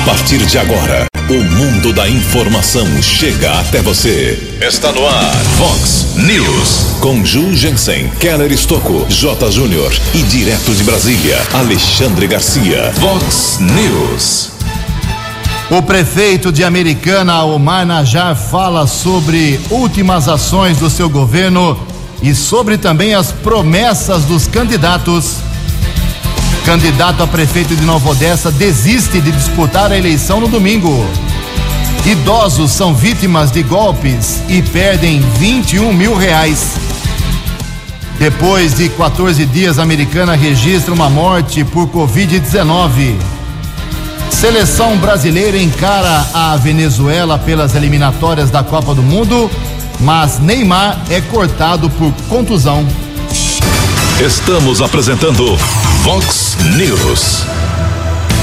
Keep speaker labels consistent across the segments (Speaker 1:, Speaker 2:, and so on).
Speaker 1: A partir de agora, o mundo da informação chega até você. Está no ar, Fox News. Com Ju Jensen, Keller Estocco, J. Júnior e direto de Brasília, Alexandre Garcia. Fox News.
Speaker 2: O prefeito de Americana, Omar Najar, fala sobre últimas ações do seu governo e sobre também as promessas dos candidatos. Candidato a prefeito de Nova Odessa desiste de disputar a eleição no domingo. Idosos são vítimas de golpes e perdem 21 mil reais. Depois de 14 dias, a americana registra uma morte por Covid-19. Seleção brasileira encara a Venezuela pelas eliminatórias da Copa do Mundo, mas Neymar é cortado por contusão.
Speaker 1: Estamos apresentando Fox News.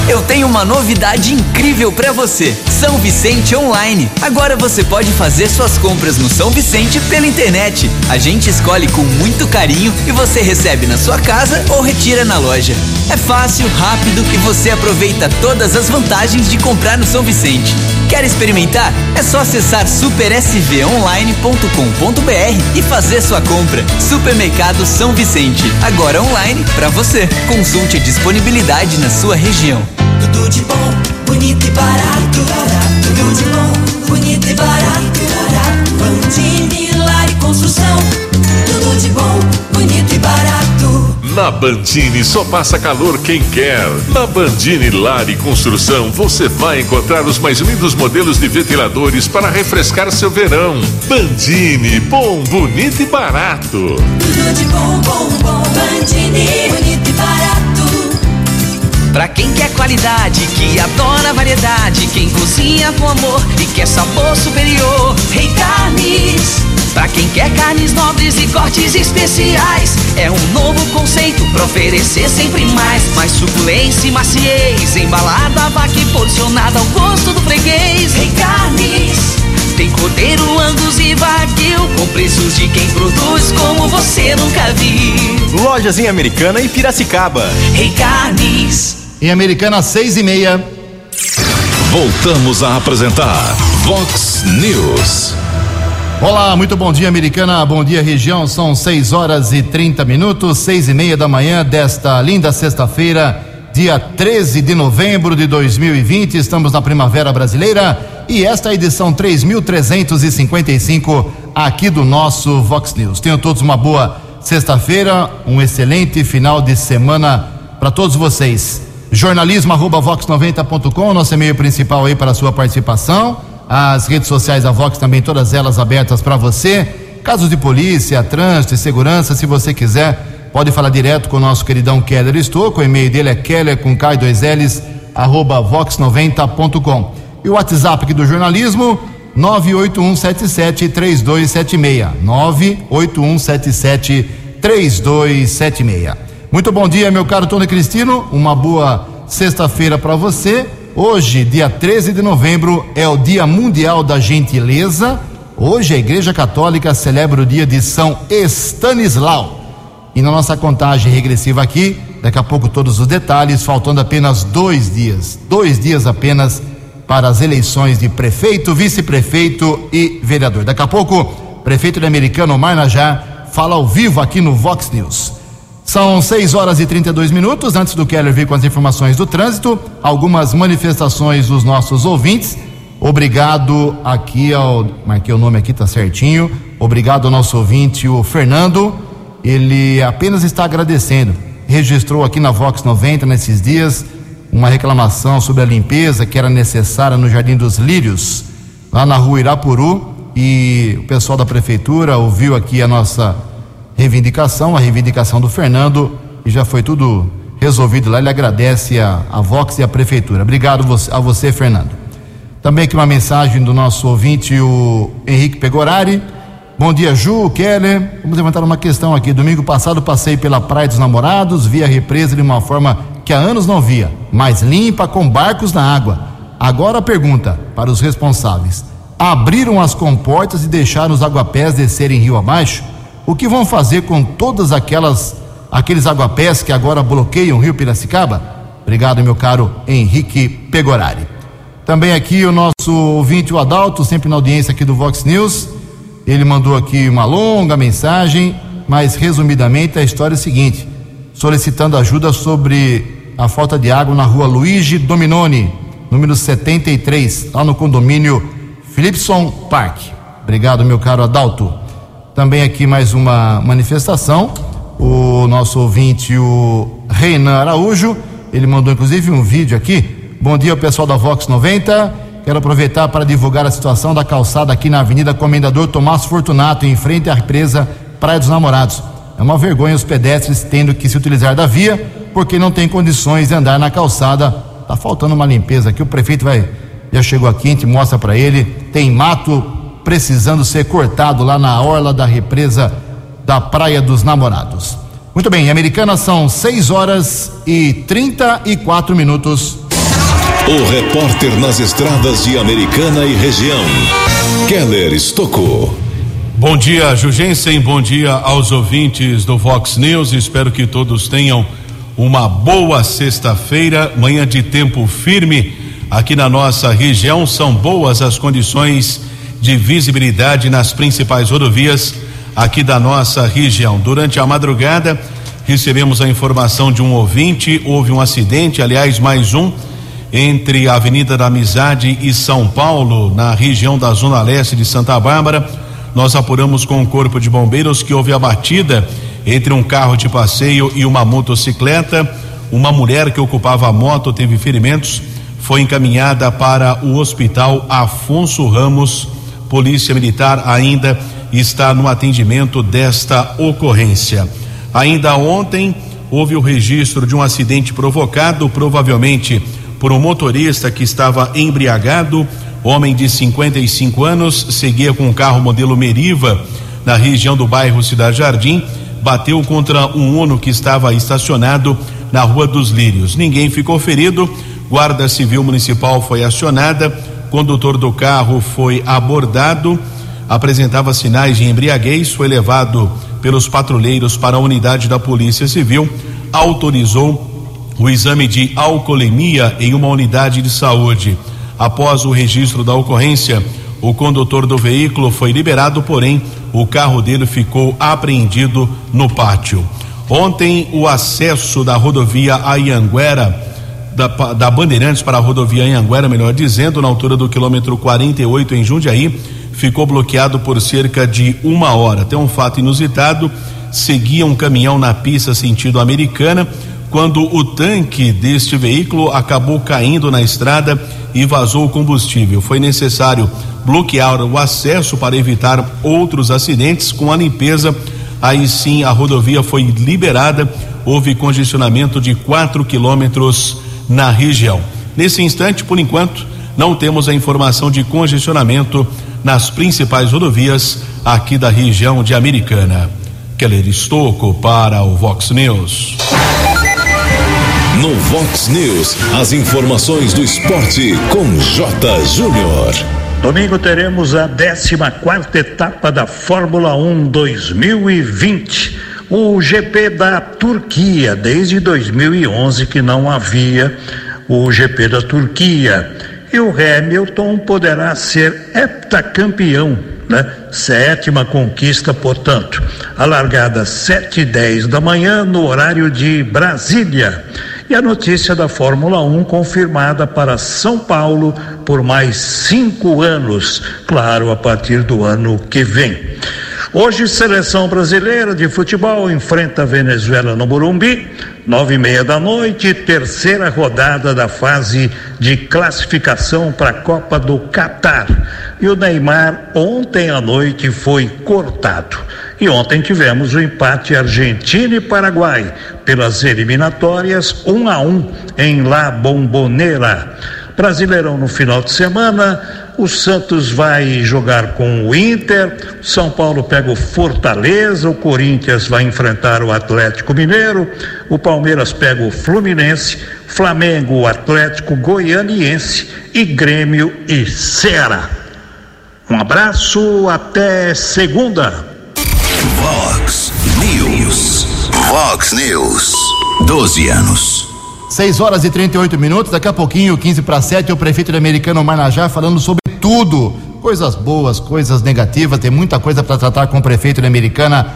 Speaker 3: Eu tenho uma novidade incrível para você. São Vicente Online. Agora você pode fazer suas compras no São Vicente pela internet. A gente escolhe com muito carinho e você recebe na sua casa ou retira na loja. É fácil, rápido e você aproveita todas as vantagens de comprar no São Vicente. Quer experimentar? É só acessar supersvonline.com.br e fazer sua compra. Supermercado São Vicente. Agora online para você. Consulte a disponibilidade na sua região.
Speaker 4: Tudo de bom, bonito e barato. Tudo de bom, bonito e barato. Bandini Lar e Construção. Tudo de bom, bonito e barato.
Speaker 5: Na Bandini só passa calor quem quer. Na Bandini Lar e Construção você vai encontrar os mais lindos modelos de ventiladores para refrescar seu verão. Bandini, bom, bonito e barato.
Speaker 4: Tudo de bom, bom, bom. Bandini, bonito e barato.
Speaker 3: Pra quem quer qualidade, que adora variedade, quem cozinha com amor e quer sabor superior, Rei Carnes. Pra quem quer carnes nobres e cortes especiais, é um novo conceito pra oferecer sempre mais. Mais suculência e maciez, embalada vaca e posicionada ao gosto do freguês. Rei Carnes. Tem cordeiro, angus e wagyu com preços de quem produz como você nunca viu.
Speaker 6: Lojas em Americana e Piracicaba.
Speaker 3: Rei Carnes.
Speaker 2: Em Americana, seis e meia.
Speaker 1: Voltamos a apresentar Fox News.
Speaker 2: Olá, muito bom dia, Americana. Bom dia, região. São 6 horas e 30 minutos, seis e meia da manhã desta linda sexta-feira, dia 13 de novembro de 2020. Estamos na Primavera Brasileira e esta é a edição 3355 aqui do nosso Vox News. Tenham todos uma boa sexta-feira, um excelente final de semana para todos vocês. Jornalismo arroba vox90.com, nosso e-mail principal aí para a sua participação. As redes sociais da Vox também, todas elas abertas para você. Casos de polícia, trânsito e segurança, se você quiser, pode falar direto com o nosso queridão Keller Estouco. O e-mail dele é keller com K e dois L's, arroba vox90.com. E o WhatsApp aqui do jornalismo, 981773276. 981773276. Muito bom dia, meu caro Tony Cristino. Uma boa sexta-feira para você. Hoje, dia 13 de novembro, é o Dia Mundial da Gentileza. Hoje a Igreja Católica celebra o dia de São Estanislau. E na nossa contagem regressiva aqui, daqui a pouco todos os detalhes, faltando apenas dois dias. Dois dias apenas para as eleições de prefeito, vice-prefeito e vereador. Daqui a pouco, prefeito de Americano, Omar Najar, fala ao vivo aqui no Vox News. São 6 horas e 32 minutos. Antes do Keller vir com as informações do trânsito, algumas manifestações dos nossos ouvintes. Obrigado aqui ao. Marquei o nome aqui, tá certinho. Obrigado ao nosso ouvinte, o Fernando. Ele apenas está agradecendo. Registrou aqui na Vox 90 nesses dias uma reclamação sobre a limpeza que era necessária no Jardim dos Lírios, lá na rua Irapuru. E o pessoal da prefeitura ouviu aqui a nossa reivindicação, a reivindicação do Fernando, e já foi tudo resolvido lá. Ele agradece a, a Vox e a Prefeitura. Obrigado a você, Fernando. Também aqui uma mensagem do nosso ouvinte, o Henrique Pegorari. Bom dia, Ju, Keller. Vamos levantar uma questão aqui. Domingo passado passei pela Praia dos Namorados, vi a represa de uma forma que há anos não via, mais limpa, com barcos na água. Agora a pergunta para os responsáveis: abriram as comportas e deixaram os aguapés descerem rio abaixo? O que vão fazer com todas aquelas aqueles aguapés que agora bloqueiam o Rio Piracicaba? Obrigado, meu caro Henrique Pegorari. Também aqui o nosso ouvinte, o Adalto, sempre na audiência aqui do Vox News. Ele mandou aqui uma longa mensagem, mas resumidamente a história é a seguinte: solicitando ajuda sobre a falta de água na rua Luigi Dominoni, número 73, lá no condomínio Philipson Park. Obrigado, meu caro Adalto. Também aqui mais uma manifestação. O nosso ouvinte, o Reinan Araújo, ele mandou inclusive um vídeo aqui. Bom dia pessoal da Vox 90. Quero aproveitar para divulgar a situação da calçada aqui na Avenida Comendador Tomás Fortunato, em frente à represa Praia dos Namorados. É uma vergonha os pedestres tendo que se utilizar da via porque não tem condições de andar na calçada. Tá faltando uma limpeza aqui. O prefeito vai já chegou aqui, a gente mostra para ele. Tem mato precisando ser cortado lá na orla da represa da Praia dos Namorados. Muito bem, Americana são 6 horas e 34 minutos.
Speaker 1: O repórter nas estradas de Americana e região, Keller Estocou.
Speaker 7: Bom dia, Jugensen. Bom dia aos ouvintes do Vox News. Espero que todos tenham uma boa sexta-feira, manhã de tempo firme aqui na nossa região. São boas as condições de visibilidade nas principais rodovias aqui da nossa região. Durante a madrugada, recebemos a informação de um ouvinte: houve um acidente, aliás, mais um, entre a Avenida da Amizade e São Paulo, na região da Zona Leste de Santa Bárbara. Nós apuramos com o Corpo de Bombeiros que houve a batida entre um carro de passeio e uma motocicleta. Uma mulher que ocupava a moto teve ferimentos, foi encaminhada para o Hospital Afonso Ramos. Polícia Militar ainda está no atendimento desta ocorrência. Ainda ontem houve o registro de um acidente provocado, provavelmente por um motorista que estava embriagado. Homem de 55 anos seguia com um carro modelo Meriva na região do bairro Cidade Jardim, bateu contra um Uno que estava estacionado na Rua dos Lírios. Ninguém ficou ferido. Guarda Civil Municipal foi acionada. Condutor do carro foi abordado, apresentava sinais de embriaguez, foi levado pelos patrulheiros para a unidade da Polícia Civil, autorizou o exame de alcoolemia em uma unidade de saúde. Após o registro da ocorrência, o condutor do veículo foi liberado, porém, o carro dele ficou apreendido no pátio. Ontem, o acesso da rodovia Anhanguera, da, da Bandeirantes para a rodovia Anhanguera, melhor dizendo, na altura do quilômetro 48 em Jundiaí, ficou bloqueado por cerca de uma hora. Tem um fato inusitado: seguia um caminhão na pista sentido americana quando o tanque deste veículo acabou caindo na estrada e vazou o combustível. Foi necessário bloquear o acesso para evitar outros acidentes. Com a limpeza, aí sim a rodovia foi liberada. Houve congestionamento de 4 quilômetros na região. Nesse instante, por enquanto, não temos a informação de congestionamento nas principais rodovias aqui da região de Americana. Keller Estocco para o Vox News.
Speaker 1: No Vox News, as informações do esporte com J. Júnior.
Speaker 8: Domingo teremos a 14 quarta etapa da Fórmula 1 2020. O GP da Turquia, desde 2011 que não havia o GP da Turquia. E o Hamilton poderá ser heptacampeão, né? Sétima conquista, portanto. A largada 7 e 10 da manhã, no horário de Brasília. E a notícia da Fórmula 1 confirmada para São Paulo por mais cinco anos, claro, a partir do ano que vem. Hoje, seleção brasileira de futebol enfrenta a Venezuela no Morumbi, nove e meia da noite, terceira rodada da fase de classificação para a Copa do Catar. E o Neymar ontem à noite foi cortado. E ontem tivemos o empate Argentina e Paraguai pelas eliminatórias, um a um em La Bombonera. Brasileirão no final de semana, o Santos vai jogar com o Inter, São Paulo pega o Fortaleza, o Corinthians vai enfrentar o Atlético Mineiro, o Palmeiras pega o Fluminense, Flamengo, o Atlético Goianiense e Grêmio e Ceará. Um abraço, até segunda.
Speaker 1: Vox News. Vox News. 12 anos.
Speaker 2: 6 horas e 38 minutos, daqui a pouquinho, 15 para 7, o prefeito de Americano Marnajá falando sobre tudo. Coisas boas, coisas negativas, tem muita coisa para tratar com o prefeito de Americana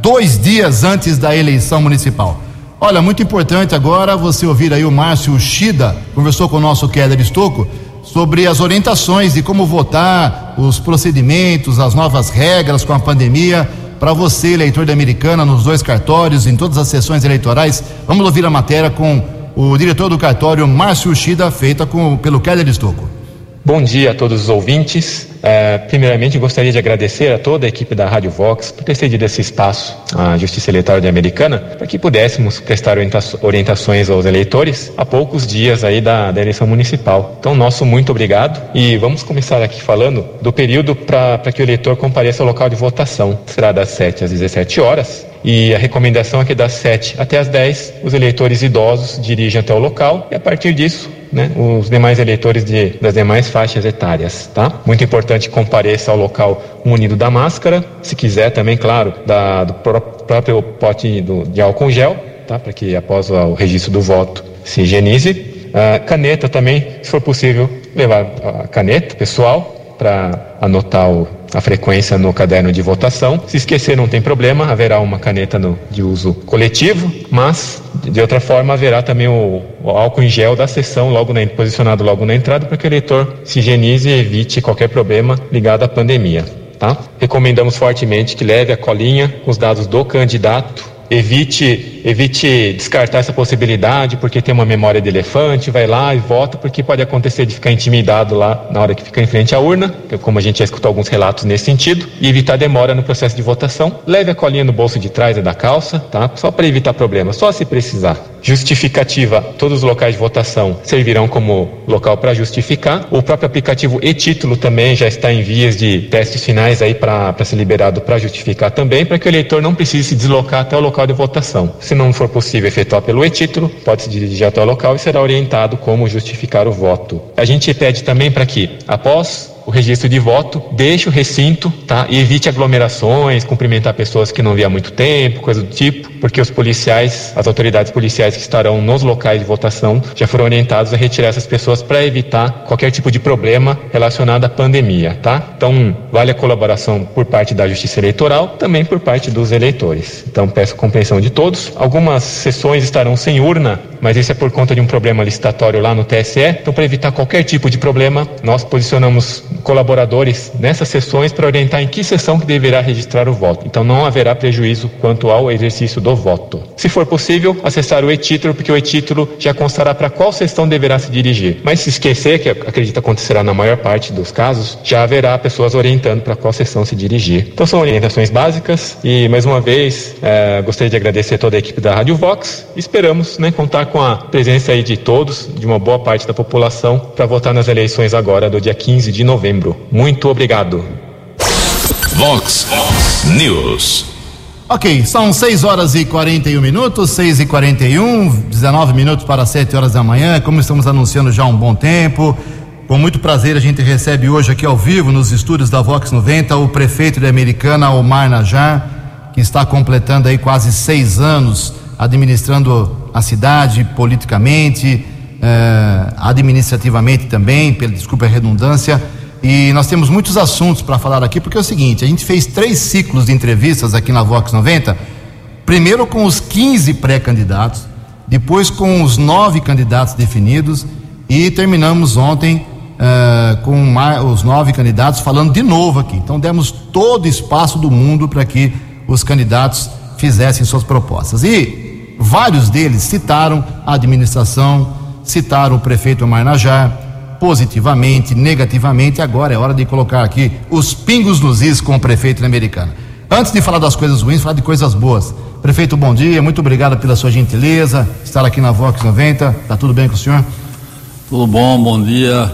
Speaker 2: dois dias antes da eleição municipal. Olha, muito importante agora você ouvir aí o Márcio Shida, conversou com o nosso Keller Estocco sobre as orientações de como votar, os procedimentos, as novas regras com a pandemia. Para você, eleitor da Americana, nos dois cartórios, em todas as sessões eleitorais, vamos ouvir a matéria com o diretor do cartório, Márcio Shida, feita com, pelo Keller Estocco.
Speaker 9: Bom dia a todos os ouvintes. É, primeiramente, gostaria de agradecer a toda a equipe da Rádio Vox por ter cedido esse espaço à Justiça Eleitoral de Americana para que pudéssemos prestar orientações aos eleitores a poucos dias aí da, da eleição municipal. Então, nosso muito obrigado e vamos começar aqui falando do período para que o eleitor compareça ao local de votação. Será das 7 às 17 horas e a recomendação é que das 7 até as 10 os eleitores idosos dirigem até o local e a partir disso né, os demais eleitores de, das demais faixas etárias, tá? Muito importante que compareça ao local munido da máscara, se quiser também, claro, da, do pró próprio pote do, de álcool gel, tá? Para que após o registro do voto se higienize. Uh, caneta também, se for possível, levar a caneta pessoal para anotar o, a frequência no caderno de votação. Se esquecer, não tem problema, haverá uma caneta no, de uso coletivo, mas de outra forma haverá também o, o álcool em gel da sessão logo na, posicionado logo na entrada para que o eleitor se higienize e evite qualquer problema ligado à pandemia. Tá? Recomendamos fortemente que leve a colinha com os dados do candidato evite, evite descartar essa possibilidade porque tem uma memória de elefante, vai lá e vota, porque pode acontecer de ficar intimidado lá na hora que fica em frente à urna, como a gente já escutou alguns relatos nesse sentido, e evitar demora no processo de votação. Leve a colinha no bolso de trás da calça, tá? Só para evitar problemas, só se precisar. Justificativa, todos os locais de votação servirão como local para justificar. O próprio aplicativo e-título também já está em vias de testes finais aí para ser liberado para justificar também, para que o eleitor não precise se deslocar até o local de votação. Se não for possível efetuar pelo e-título, pode se dirigir até o local e será orientado como justificar o voto. A gente pede também para que, após o registro de voto, deixe o recinto, tá? E evite aglomerações, cumprimentar pessoas que não via há muito tempo, coisa do tipo, porque os policiais, as autoridades policiais que estarão nos locais de votação já foram orientados a retirar essas pessoas para evitar qualquer tipo de problema relacionado à pandemia, tá? Então, vale a colaboração por parte da Justiça Eleitoral, também por parte dos eleitores. Então, peço compreensão de todos. Algumas sessões estarão sem urna, mas isso é por conta de um problema licitatório lá no TSE. Então, para evitar qualquer tipo de problema, nós posicionamos colaboradores nessas sessões para orientar em que sessão que deverá registrar o voto. Então não haverá prejuízo quanto ao exercício do voto. Se for possível, acessar o e-título, porque o e-título já constará para qual sessão deverá se dirigir. Mas se esquecer, que acredito acontecerá na maior parte dos casos, já haverá pessoas orientando para qual sessão se dirigir. Então são orientações básicas e mais uma vez é, gostaria de agradecer toda a equipe da Rádio Vox. Esperamos né, contar com a presença aí de todos, de uma boa parte da população, para votar nas eleições agora do dia 15 de novembro novembro. Muito obrigado.
Speaker 1: Vox News.
Speaker 2: Ok, são 6 horas e 41 minutos, 6 e 41, 19 minutos para 7 horas da manhã. Como estamos anunciando já há um bom tempo, com muito prazer a gente recebe hoje aqui ao vivo nos estúdios da Vox 90 o prefeito de Americana, Omar Najar, que está completando aí quase seis anos administrando a cidade politicamente, eh, administrativamente também, pela desculpa a redundância. E nós temos muitos assuntos para falar aqui, porque é o seguinte: a gente fez três ciclos de entrevistas aqui na Vox 90. Primeiro com os 15 pré-candidatos, depois com os nove candidatos definidos e terminamos ontem uh, com os nove candidatos falando de novo aqui. Então demos todo o espaço do mundo para que os candidatos fizessem suas propostas. E vários deles citaram a administração, citaram o prefeito Marnajá, positivamente, negativamente. Agora é hora de colocar aqui os pingos nos is com o prefeito americano. Antes de falar das coisas ruins, falar de coisas boas. Prefeito, bom dia, muito obrigado pela sua gentileza, estar aqui na Vox 90. Tá tudo bem com o senhor?
Speaker 10: Tudo bom, bom dia,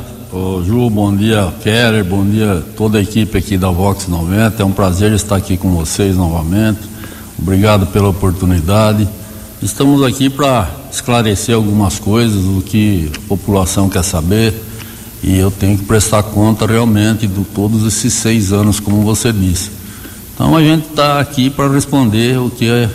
Speaker 10: Ju, bom dia, Keller, bom dia toda a equipe aqui da Vox 90. É um prazer estar aqui com vocês novamente. Obrigado pela oportunidade. Estamos aqui para esclarecer algumas coisas, o que a população quer saber e eu tenho que prestar conta realmente de todos esses seis anos, como você disse. Então a gente está aqui para responder o que é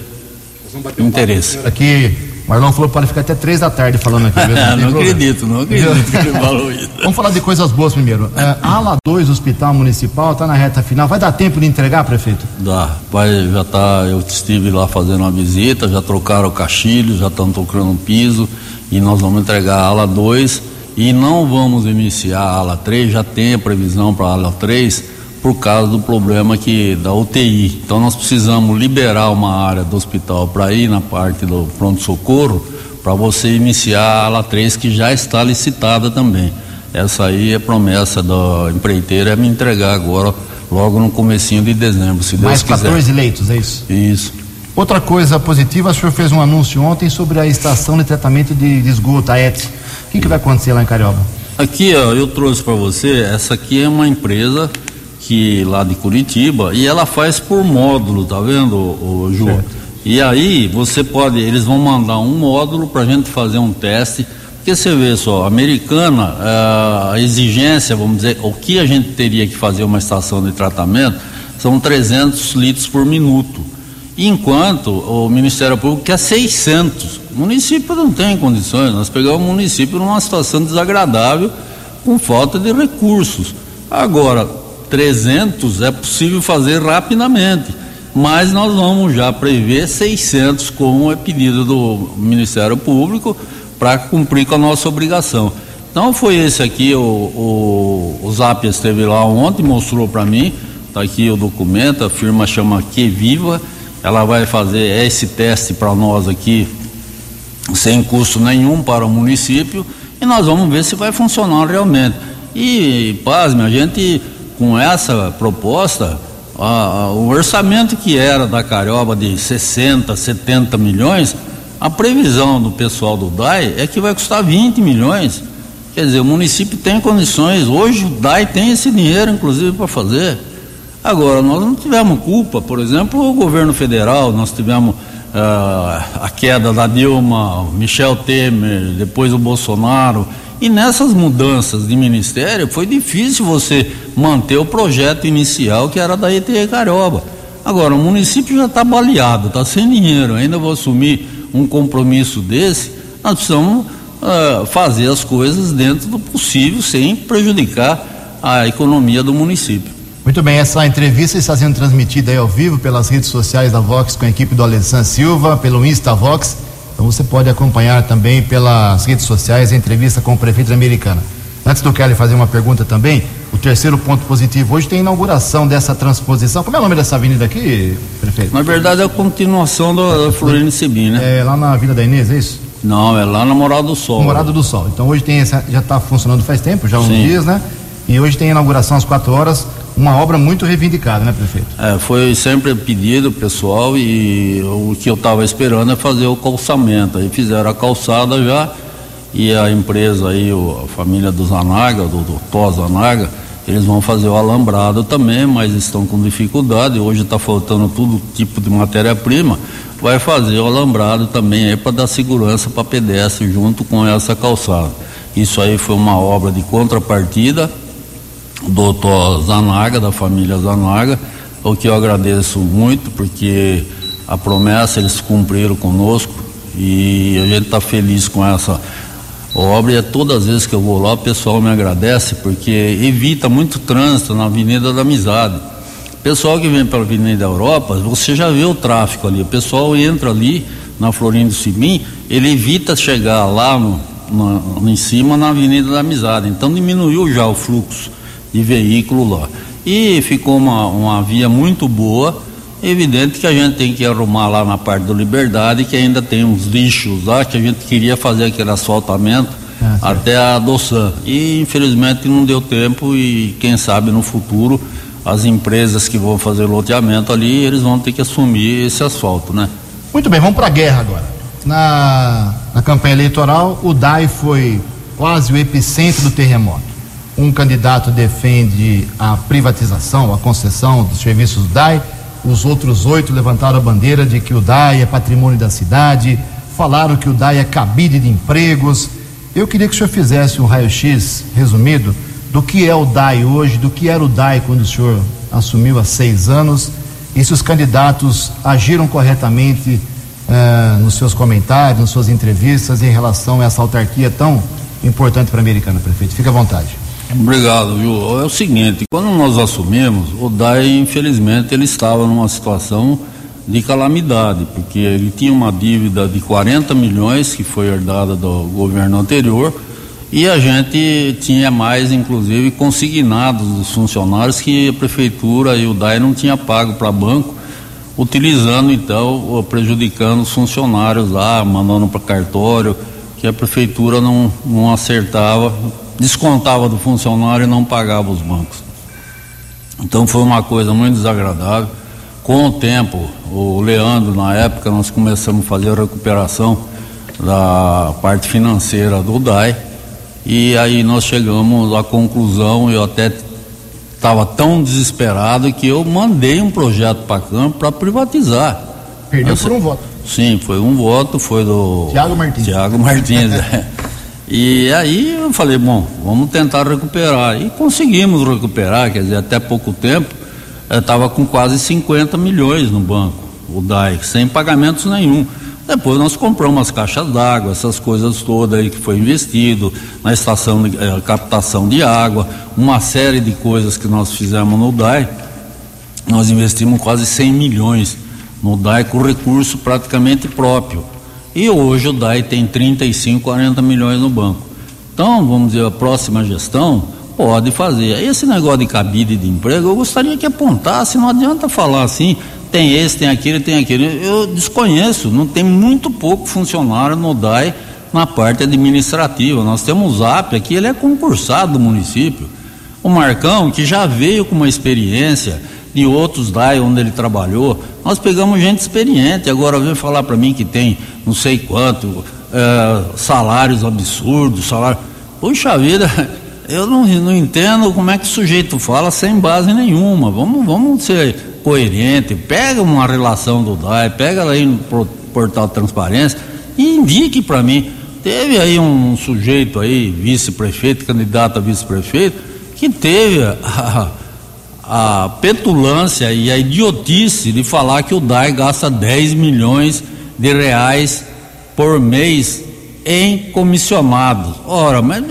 Speaker 10: interesse.
Speaker 2: Aqui, Marlon falou pode ficar até três da tarde falando aqui. Mesmo,
Speaker 10: não, não acredito, não acredito que ele falou isso.
Speaker 2: Vamos falar de coisas boas primeiro. É, ala 2, Hospital Municipal, está na reta final. Vai dar tempo de entregar, prefeito?
Speaker 10: Dá. Vai, já tá. Eu estive lá fazendo uma visita, já trocaram o caixilho, já estão tocando o piso e nós vamos entregar a ala 2 e não vamos iniciar a ala 3, já tem a previsão para a ala 3 por causa do problema que da UTI. Então nós precisamos liberar uma área do hospital para ir na parte do pronto socorro para você iniciar a ala 3 que já está licitada também. Essa aí é promessa da empreiteira é me entregar agora logo no comecinho de dezembro, se
Speaker 2: Mais
Speaker 10: Deus quiser.
Speaker 2: 14 leitos, é isso?
Speaker 10: Isso.
Speaker 2: Outra coisa positiva, o senhor fez um anúncio ontem sobre a estação de tratamento de, de esgoto, a ET. O que, que vai acontecer lá em Carioba?
Speaker 10: Aqui, ó, eu trouxe para você, essa aqui é uma empresa que lá de Curitiba e ela faz por módulo, tá vendo, o, Ju? Certo. E aí você pode, eles vão mandar um módulo para a gente fazer um teste, porque você vê só, americana, a exigência, vamos dizer, o que a gente teria que fazer uma estação de tratamento são 300 litros por minuto, enquanto o Ministério Público quer 600. O município não tem condições, nós pegamos o município numa situação desagradável, com falta de recursos. Agora, 300 é possível fazer rapidamente, mas nós vamos já prever 600, como é pedido do Ministério Público, para cumprir com a nossa obrigação. Então foi esse aqui, o, o, o Zap esteve lá ontem, mostrou para mim, está aqui o documento, a firma chama Que Viva, ela vai fazer esse teste para nós aqui, sem custo nenhum para o município, e nós vamos ver se vai funcionar realmente. E, pasme, a gente com essa proposta, a, a, o orçamento que era da Carioba de 60, 70 milhões, a previsão do pessoal do DAI é que vai custar 20 milhões. Quer dizer, o município tem condições, hoje o DAI tem esse dinheiro, inclusive, para fazer. Agora, nós não tivemos culpa, por exemplo, o governo federal, nós tivemos uh, a queda da Dilma, Michel Temer, depois o Bolsonaro, e nessas mudanças de ministério foi difícil você manter o projeto inicial que era da ETE Carioba. Agora, o município já está baleado, está sem dinheiro, ainda vou assumir um compromisso desse, nós precisamos uh, fazer as coisas dentro do possível, sem prejudicar a economia do município.
Speaker 2: Muito bem, essa entrevista está sendo transmitida aí ao vivo pelas redes sociais da Vox com a equipe do Alessandro Silva, pelo Insta Vox. Então você pode acompanhar também pelas redes sociais a entrevista com o prefeito da Americana. Antes do Kelly fazer uma pergunta também, o terceiro ponto positivo hoje tem a inauguração dessa transposição. Como é o nome dessa avenida aqui, prefeito?
Speaker 10: Na verdade é a continuação do, da Florine Sibim, né?
Speaker 2: É lá na Vila da Inês, é isso?
Speaker 10: Não, é lá na Morada do Sol.
Speaker 2: Morada do Sol. Então hoje tem essa, já está funcionando faz tempo, já há uns Sim. dias, né? E hoje tem a inauguração às quatro horas uma obra muito reivindicada, né, prefeito?
Speaker 10: É, foi sempre pedido pessoal e o que eu estava esperando é fazer o calçamento. Aí fizeram a calçada já e a empresa aí, a família do Zanaga, do, do Tó Zanaga, eles vão fazer o alambrado também, mas estão com dificuldade. Hoje está faltando todo tipo de matéria-prima. Vai fazer o alambrado também aí para dar segurança para pedestre junto com essa calçada. Isso aí foi uma obra de contrapartida doutor Zanaga, da família Zanaga, o que eu agradeço muito, porque a promessa eles cumpriram conosco e a gente está feliz com essa obra. E é todas as vezes que eu vou lá o pessoal me agradece porque evita muito trânsito na Avenida da Amizade. Pessoal que vem pela Avenida da Europa, você já vê o tráfego ali, o pessoal entra ali na Florindo Simim, ele evita chegar lá no, no, em cima na Avenida da Amizade, então diminuiu já o fluxo de veículo lá. E ficou uma, uma via muito boa. Evidente que a gente tem que arrumar lá na parte da Liberdade, que ainda tem uns lixos lá, que a gente queria fazer aquele asfaltamento ah, até a adoção. E infelizmente não deu tempo e quem sabe no futuro as empresas que vão fazer loteamento ali, eles vão ter que assumir esse asfalto, né?
Speaker 2: Muito bem, vamos para a guerra agora. Na, na campanha eleitoral, o DAI foi quase o epicentro do terremoto um candidato defende a privatização, a concessão dos serviços DAI, os outros oito levantaram a bandeira de que o DAI é patrimônio da cidade, falaram que o DAI é cabide de empregos. Eu queria que o senhor fizesse um raio-x resumido do que é o DAI hoje, do que era o DAI quando o senhor assumiu há seis anos, e se os candidatos agiram corretamente eh, nos seus comentários, nas suas entrevistas em relação a essa autarquia tão importante para a Americana, prefeito. Fique à vontade.
Speaker 10: Obrigado, viu? É o seguinte, quando nós assumimos, o DAI, infelizmente, ele estava numa situação de calamidade, porque ele tinha uma dívida de 40 milhões que foi herdada do governo anterior e a gente tinha mais, inclusive, consignados dos funcionários que a prefeitura e o DAI não tinha pago para banco, utilizando então, prejudicando os funcionários lá, mandando para cartório, que a prefeitura não, não acertava, descontava do funcionário e não pagava os bancos. Então foi uma coisa muito desagradável. Com o tempo, o Leandro, na época, nós começamos a fazer a recuperação da parte financeira do DAI e aí nós chegamos à conclusão, eu até estava tão desesperado que eu mandei um projeto para a Câmara para privatizar.
Speaker 2: Perdeu por um voto.
Speaker 10: Sim, foi um voto, foi do
Speaker 2: Tiago Martins.
Speaker 10: Tiago Martins. é. E aí eu falei, bom, vamos tentar recuperar. E conseguimos recuperar, quer dizer, até pouco tempo estava com quase 50 milhões no banco, o DAI, sem pagamentos nenhum. Depois nós compramos as caixas d'água, essas coisas todas aí que foi investido, na estação de eh, captação de água, uma série de coisas que nós fizemos no DAI. Nós investimos quase 100 milhões no DAI com recurso praticamente próprio. E hoje o DAI tem 35, 40 milhões no banco. Então, vamos dizer, a próxima gestão pode fazer. Esse negócio de cabide de emprego, eu gostaria que apontasse, não adianta falar assim, tem esse, tem aquele, tem aquele. Eu desconheço, não tem muito pouco funcionário no DAI na parte administrativa. Nós temos o ZAP aqui, ele é concursado do município. O Marcão, que já veio com uma experiência de outros DAI onde ele trabalhou, nós pegamos gente experiente. Agora vem falar para mim que tem não sei quanto, é, salários absurdos, salário. Puxa vida, eu não, não entendo como é que o sujeito fala sem base nenhuma. Vamos, vamos ser coerente. Pega uma relação do DAI, pega aí no portal de transparência e indique para mim. Teve aí um sujeito aí, vice-prefeito, candidato a vice-prefeito, que teve a, a petulância e a idiotice de falar que o DAI gasta 10 milhões de reais por mês em comissionados. Ora, mas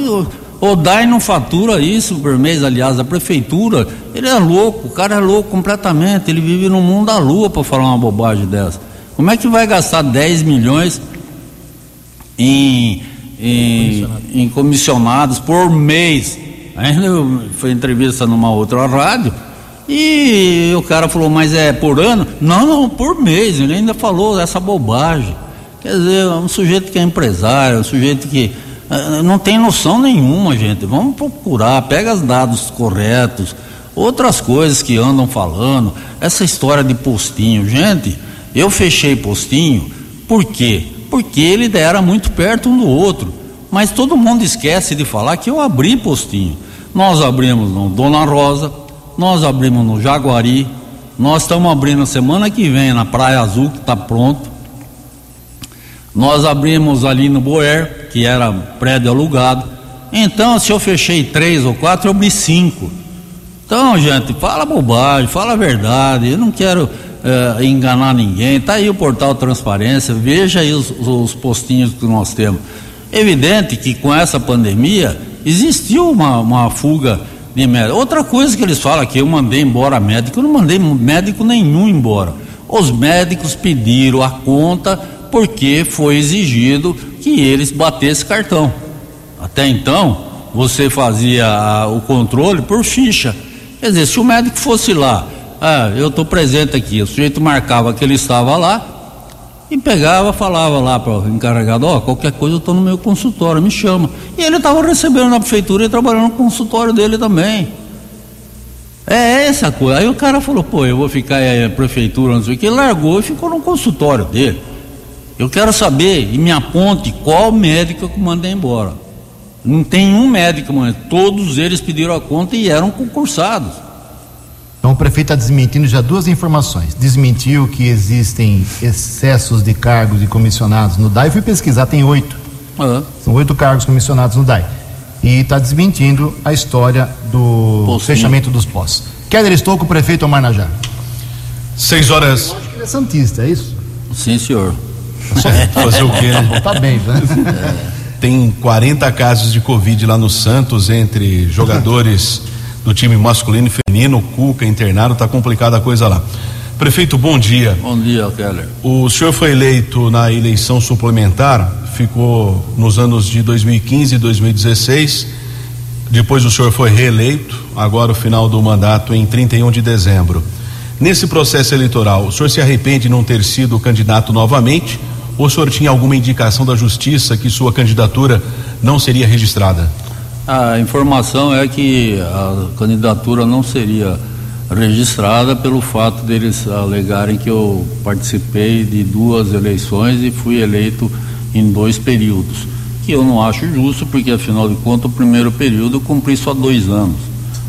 Speaker 10: o DAI não fatura isso por mês, aliás, a prefeitura, ele é louco, o cara é louco completamente, ele vive no mundo da lua para falar uma bobagem dessa. Como é que vai gastar 10 milhões em, em, em comissionados por mês? Ainda foi entrevista numa outra rádio e o cara falou, mas é por ano? Não, não, por mês, ele ainda falou essa bobagem. Quer dizer, um sujeito que é empresário, um sujeito que ah, não tem noção nenhuma, gente. Vamos procurar, pega os dados corretos, outras coisas que andam falando, essa história de postinho. Gente, eu fechei postinho, por quê? Porque ele era muito perto um do outro. Mas todo mundo esquece de falar que eu abri postinho. Nós abrimos no Dona Rosa, nós abrimos no Jaguari, nós estamos abrindo semana que vem na Praia Azul, que está pronto. Nós abrimos ali no Boer, que era prédio alugado. Então, se eu fechei três ou quatro, eu abri cinco. Então, gente, fala bobagem, fala a verdade. Eu não quero eh, enganar ninguém. Está aí o portal Transparência, veja aí os, os postinhos que nós temos. Evidente que com essa pandemia existiu uma, uma fuga de médico. Outra coisa que eles falam que eu mandei embora médico, eu não mandei médico nenhum embora. Os médicos pediram a conta porque foi exigido que eles batessem cartão. Até então, você fazia o controle por ficha. Quer dizer, se o médico fosse lá, ah, eu estou presente aqui, o sujeito marcava que ele estava lá e pegava, falava lá para o encarregado, ó, oh, qualquer coisa eu estou no meu consultório, me chama. E ele estava recebendo na prefeitura e trabalhando no consultório dele também. É essa coisa. Aí o cara falou, pô, eu vou ficar aí na prefeitura, não sei o que, largou e ficou no consultório dele. Eu quero saber e me aponte qual médico que mandei embora. Não tem um médico, mas todos eles pediram a conta e eram concursados.
Speaker 2: Então o prefeito está desmentindo já duas informações. Desmentiu que existem excessos de cargos e comissionados no DAI. Fui pesquisar, tem oito. Uhum. São oito cargos comissionados no DAI. E está desmentindo a história do Postinho. fechamento dos postos. Keller Estouco, prefeito Omar Najá.
Speaker 7: Seis horas.
Speaker 2: Eu acho que ele é santista, é isso?
Speaker 10: Sim, senhor.
Speaker 7: Fazer o quê, né?
Speaker 2: Tá bem, né?
Speaker 7: Tem 40 casos de Covid lá no Santos entre jogadores do time masculino e feminino. Cuca internado, tá complicada a coisa lá. Prefeito, bom dia.
Speaker 10: Bom dia, Keller.
Speaker 7: O senhor foi eleito na eleição suplementar, ficou nos anos de 2015 e 2016. Depois o senhor foi reeleito, agora o final do mandato em 31 de dezembro. Nesse processo eleitoral, o senhor se arrepende de não ter sido candidato novamente? Ou o senhor tinha alguma indicação da justiça que sua candidatura não seria registrada?
Speaker 10: A informação é que a candidatura não seria registrada pelo fato deles alegarem que eu participei de duas eleições e fui eleito em dois períodos. Que eu não acho justo, porque afinal de contas o primeiro período eu cumpri só dois anos.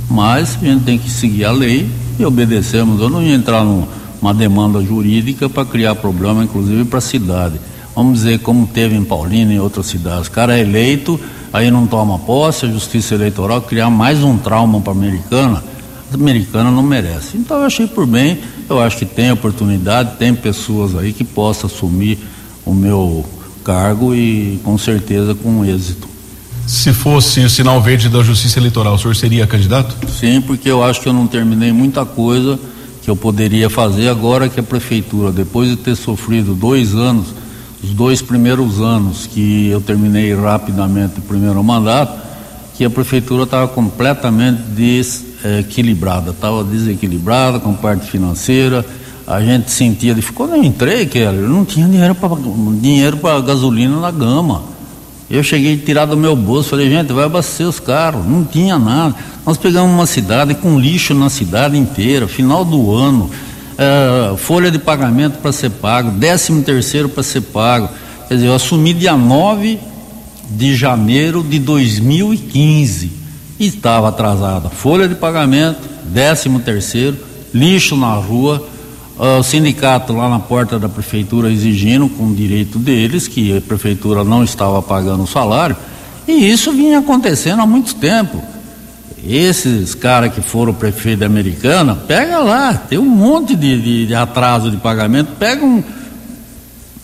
Speaker 10: Mas a gente tem que seguir a lei e obedecemos. Eu não ia entrar numa demanda jurídica para criar problema, inclusive para a cidade. Vamos dizer como teve em Paulínia e em outras cidades. O cara é eleito, aí não toma posse, a justiça eleitoral criar mais um trauma para a americana. A americana não merece. Então eu achei por bem, eu acho que tem oportunidade, tem pessoas aí que possam assumir o meu cargo e com certeza com êxito.
Speaker 7: Se fosse o sinal verde da Justiça Eleitoral, o senhor seria candidato?
Speaker 10: Sim, porque eu acho que eu não terminei muita coisa que eu poderia fazer agora que a prefeitura, depois de ter sofrido dois anos, os dois primeiros anos que eu terminei rapidamente o primeiro mandato, que a prefeitura estava completamente desequilibrada, estava desequilibrada com parte financeira, a gente sentia de quando eu entrei, que eu não tinha dinheiro para dinheiro gasolina na gama. Eu cheguei a tirar do meu bolso, falei, gente, vai abastecer os carros. Não tinha nada. Nós pegamos uma cidade com lixo na cidade inteira, final do ano, é, folha de pagamento para ser pago, décimo terceiro para ser pago. Quer dizer, eu assumi dia 9 de janeiro de 2015 e estava atrasada. Folha de pagamento, décimo terceiro, lixo na rua, o sindicato lá na porta da prefeitura exigindo com direito deles que a prefeitura não estava pagando o salário e isso vinha acontecendo há muito tempo. Esses caras que foram prefeito da Americana, pega lá, tem um monte de, de, de atraso de pagamento, pega um,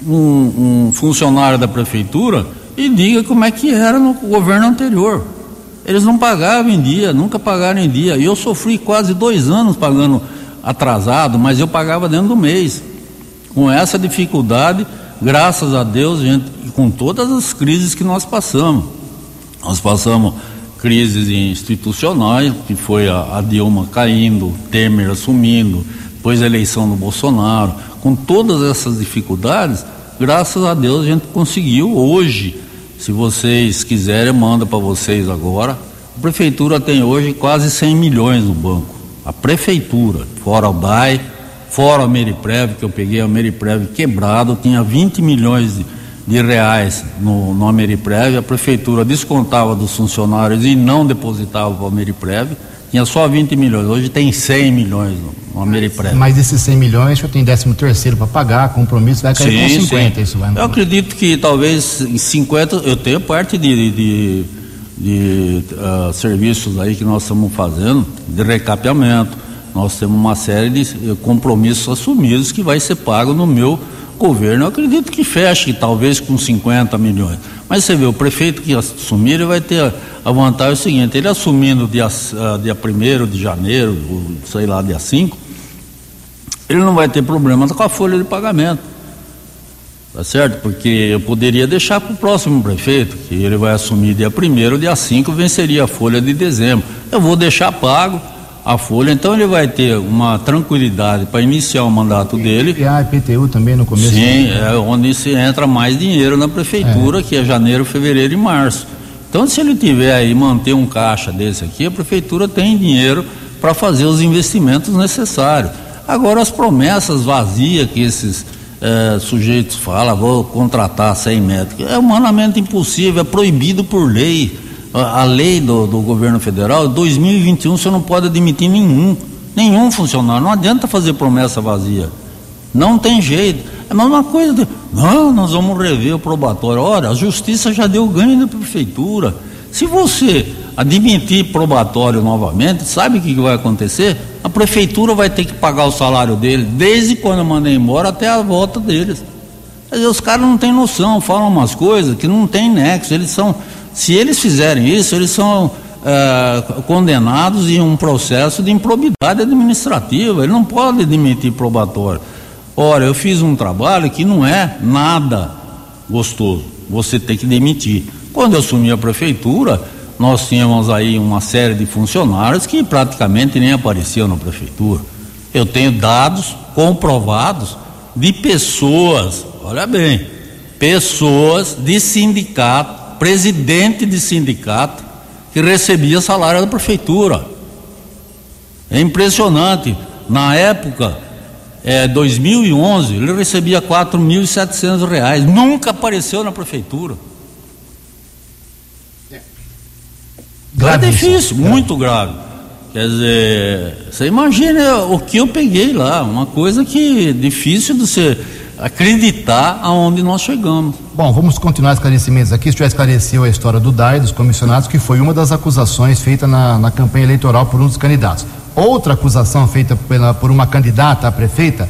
Speaker 10: um, um funcionário da prefeitura e diga como é que era no governo anterior. Eles não pagavam em dia, nunca pagaram em dia. E eu sofri quase dois anos pagando atrasado, mas eu pagava dentro do mês. Com essa dificuldade, graças a Deus, gente, com todas as crises que nós passamos. Nós passamos crises institucionais, que foi a, a Dilma caindo, Temer assumindo, depois a eleição do Bolsonaro. Com todas essas dificuldades, graças a Deus a gente conseguiu hoje. Se vocês quiserem, manda para vocês agora. A prefeitura tem hoje quase 100 milhões no banco a prefeitura, fora o DAI, fora a Meriprev, que eu peguei a Meriprev quebrado, tinha 20 milhões de, de reais no, no Ameriprev, a prefeitura descontava dos funcionários e não depositava para a Ameriprev, tinha só 20 milhões, hoje tem 100 milhões no, no Ameriprev.
Speaker 2: Mas desses 100 milhões, o tem 13 terceiro para pagar, compromisso vai cair sim, com 50, sim. isso vai...
Speaker 10: Eu acredito que talvez em 50, eu tenho parte de, de de uh, serviços aí que nós estamos fazendo, de recapeamento. Nós temos uma série de compromissos assumidos que vai ser pago no meu governo. Eu acredito que feche, talvez com 50 milhões. Mas você vê, o prefeito que assumir, ele vai ter a vantagem seguinte, ele assumindo dia, uh, dia 1 de janeiro, ou, sei lá, dia 5, ele não vai ter problema com a folha de pagamento Tá certo? Porque eu poderia deixar para o próximo prefeito, que ele vai assumir dia 1 dia 5 venceria a folha de dezembro. Eu vou deixar pago a folha, então ele vai ter uma tranquilidade para iniciar o mandato dele.
Speaker 2: E a IPTU também no começo?
Speaker 10: Sim, é onde se entra mais dinheiro na prefeitura, é. que é janeiro, fevereiro e março. Então, se ele tiver aí manter um caixa desse aqui, a prefeitura tem dinheiro para fazer os investimentos necessários. Agora, as promessas vazias que esses é, sujeitos falam, vou contratar 100 médicos. É humanamente impossível, é proibido por lei. A, lei do, do, governo federal, 2021 você não pode admitir nenhum, nenhum funcionário. Não adianta fazer promessa vazia. Não tem jeito. É a mesma coisa de, não, nós vamos rever o probatório. Ora, a justiça já deu ganho da prefeitura. Se você admitir probatório novamente, sabe o que, vai acontecer? A prefeitura vai ter que pagar o salário dele, desde quando eu mandei embora até a volta deles. Dizer, os caras não têm noção, falam umas coisas que não tem nexo. Eles são, se eles fizerem isso, eles são é, condenados em um processo de improbidade administrativa. Ele não pode demitir probatório. Ora, eu fiz um trabalho que não é nada gostoso. Você tem que demitir. Quando eu assumi a prefeitura, nós tínhamos aí uma série de funcionários que praticamente nem apareciam na prefeitura. Eu tenho dados comprovados de pessoas, olha bem, pessoas de sindicato, presidente de sindicato, que recebia salário da prefeitura. É impressionante. Na época, é, 2011, ele recebia 4.700 reais. Nunca apareceu na prefeitura. É difícil, muito grave. Quer dizer, você imagina o que eu peguei lá, uma coisa que é difícil de você acreditar aonde nós chegamos.
Speaker 2: Bom, vamos continuar esclarecimentos aqui. O senhor esclareceu a história do DAI, dos comissionados, que foi uma das acusações feita na, na campanha eleitoral por um dos candidatos. Outra acusação feita pela, por uma candidata a prefeita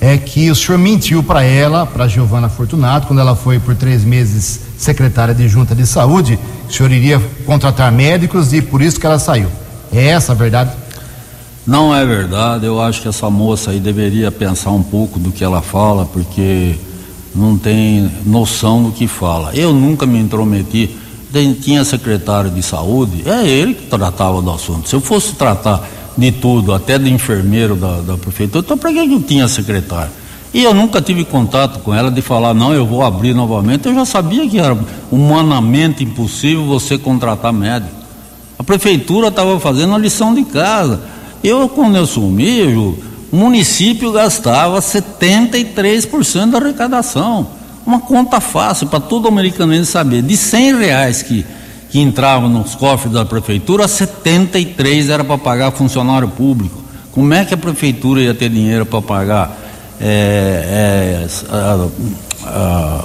Speaker 2: é que o senhor mentiu para ela, para Giovana Fortunato, quando ela foi por três meses secretária de Junta de Saúde, o senhor iria contratar médicos e por isso que ela saiu. É essa a verdade?
Speaker 10: Não é verdade. Eu acho que essa moça aí deveria pensar um pouco do que ela fala, porque não tem noção do que fala. Eu nunca me intrometi. Tinha secretário de saúde, é ele que tratava do assunto. Se eu fosse tratar de tudo, até de enfermeiro da, da prefeitura, então para que eu tinha secretário? E eu nunca tive contato com ela de falar, não, eu vou abrir novamente. Eu já sabia que era humanamente impossível você contratar médico. A prefeitura estava fazendo a lição de casa. Eu, quando eu sumi, o município gastava 73% da arrecadação. Uma conta fácil para todo americanense saber. De 100 reais que, que entravam nos cofres da prefeitura, 73 era para pagar funcionário público. Como é que a prefeitura ia ter dinheiro para pagar? é, é, a, a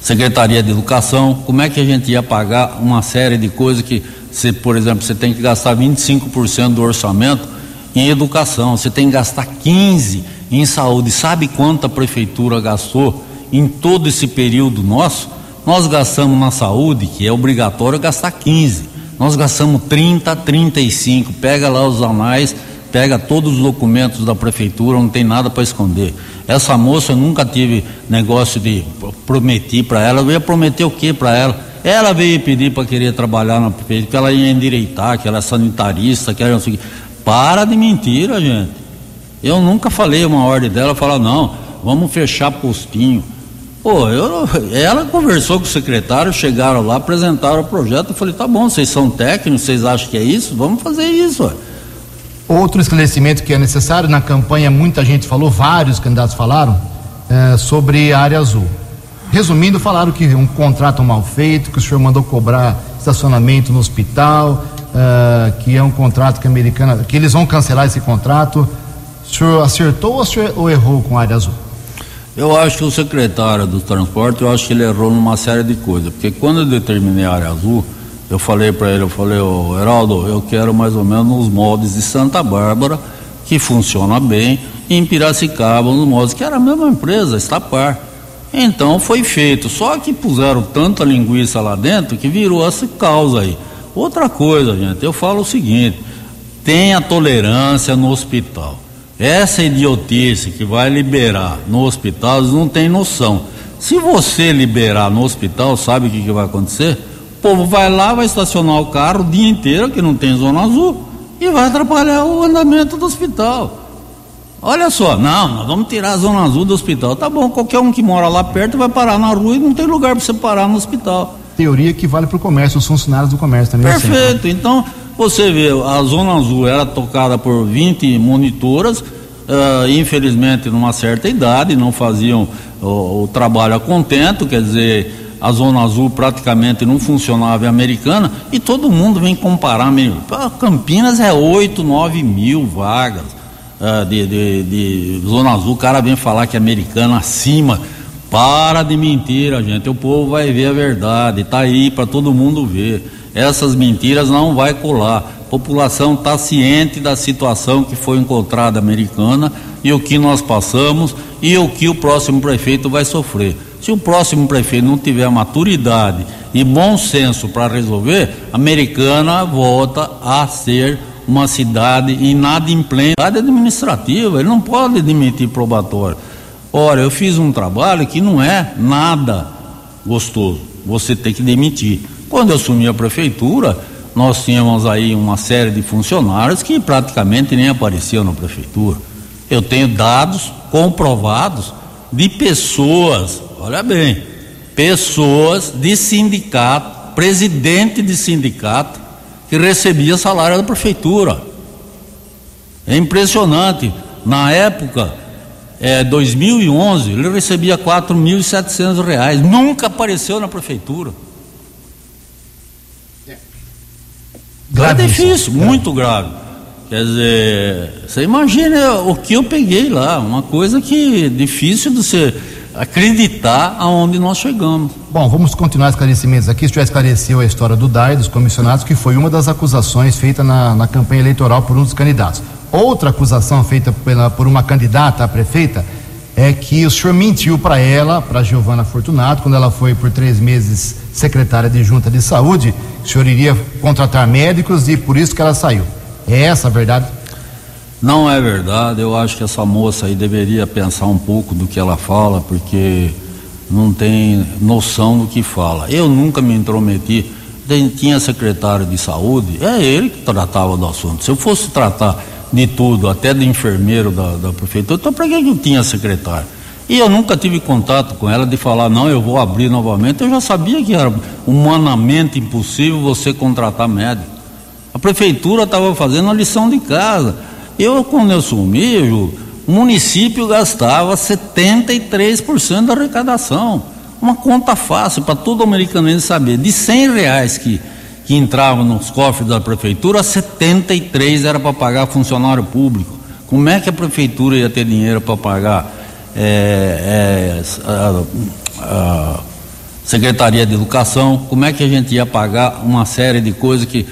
Speaker 10: Secretaria de Educação, como é que a gente ia pagar uma série de coisas que, se, por exemplo, você tem que gastar 25% do orçamento em educação, você tem que gastar 15% em saúde. Sabe quanto a prefeitura gastou em todo esse período nosso? Nós gastamos na saúde, que é obrigatório gastar 15%. Nós gastamos 30, 35. Pega lá os anais pega todos os documentos da prefeitura, não tem nada para esconder. Essa moça eu nunca tive negócio de prometer para ela, eu ia prometer o que para ela? Ela veio pedir para querer trabalhar na prefeitura, que ela ia endireitar, que ela é sanitarista, que ela Para de mentira, gente. Eu nunca falei uma ordem dela, falar, não, vamos fechar postinho. Pô, eu, ela conversou com o secretário, chegaram lá, apresentaram o projeto, eu falei, tá bom, vocês são técnicos, vocês acham que é isso? Vamos fazer isso.
Speaker 2: Outro esclarecimento que é necessário, na campanha muita gente falou, vários candidatos falaram, é, sobre a área azul. Resumindo, falaram que um contrato mal feito, que o senhor mandou cobrar estacionamento no hospital, é, que é um contrato que a americana, que eles vão cancelar esse contrato. O senhor acertou ou, senhor, ou errou com a área azul?
Speaker 10: Eu acho que o secretário do transporte, eu acho que ele errou numa série de coisas, porque quando eu determinei a área azul, eu falei para ele, eu falei, ô Heraldo, eu quero mais ou menos nos moldes de Santa Bárbara, que funciona bem, e em Piracicaba, nos moldes, que era a mesma empresa, Estapar. Então foi feito, só que puseram tanta linguiça lá dentro que virou essa causa aí. Outra coisa, gente, eu falo o seguinte: tenha tolerância no hospital. Essa idiotice que vai liberar no hospital, não têm noção. Se você liberar no hospital, sabe o que, que vai acontecer? O povo vai lá, vai estacionar o carro o dia inteiro, que não tem zona azul, e vai atrapalhar o andamento do hospital. Olha só, não, nós vamos tirar a zona azul do hospital. Tá bom, qualquer um que mora lá perto vai parar na rua e não tem lugar para você parar no hospital.
Speaker 2: Teoria que vale para o comércio, os funcionários do comércio também.
Speaker 10: É assim, Perfeito, assim, então você vê, a zona azul era tocada por 20 monitoras, uh, infelizmente numa certa idade, não faziam o, o trabalho a contento, quer dizer, a Zona Azul praticamente não funcionava em Americana e todo mundo vem comparar. Campinas é 8, 9 mil vagas uh, de, de, de, Zona Azul. O cara vem falar que é Americana acima. Para de mentira, gente. O povo vai ver a verdade. Está aí para todo mundo ver. Essas mentiras não vai colar. A população está ciente da situação que foi encontrada americana e o que nós passamos e o que o próximo prefeito vai sofrer. Se o próximo prefeito não tiver maturidade e bom senso para resolver, Americana volta a ser uma cidade inadimplente, administrativa, ele não pode demitir probatório. Ora, eu fiz um trabalho que não é nada gostoso, você tem que demitir. Quando eu assumi a prefeitura, nós tínhamos aí uma série de funcionários que praticamente nem apareciam na prefeitura. Eu tenho dados comprovados de pessoas, olha bem, pessoas de sindicato, presidente de sindicato, que recebia salário da prefeitura. É impressionante. Na época, é, 2011, ele recebia 4.700 reais. Nunca apareceu na prefeitura. É difícil, muito grave. Quer dizer, você imagina o que eu peguei lá, uma coisa que é difícil de você acreditar aonde nós chegamos.
Speaker 2: Bom, vamos continuar esclarecimentos aqui. Isso já esclareceu a história do DAI, dos comissionados, que foi uma das acusações feitas na, na campanha eleitoral por um dos candidatos. Outra acusação feita pela, por uma candidata a prefeita é que o senhor mentiu para ela, para Giovana Fortunato, quando ela foi por três meses secretária de junta de saúde, o senhor iria contratar médicos e por isso que ela saiu. É essa a verdade?
Speaker 10: Não é verdade. Eu acho que essa moça aí deveria pensar um pouco do que ela fala, porque não tem noção do que fala. Eu nunca me intrometi. Tinha secretário de saúde, é ele que tratava do assunto. Se eu fosse tratar de tudo, até de enfermeiro da, da prefeitura, então para que eu tinha secretário? E eu nunca tive contato com ela de falar, não, eu vou abrir novamente. Eu já sabia que era humanamente impossível você contratar médico. A prefeitura estava fazendo a lição de casa. Eu, quando eu sumi, o município gastava 73% da arrecadação. Uma conta fácil para todo americano saber. De 100 reais que, que entravam nos cofres da prefeitura, 73 era para pagar funcionário público. Como é que a prefeitura ia ter dinheiro para pagar é, é, a, a Secretaria de Educação? Como é que a gente ia pagar uma série de coisas que,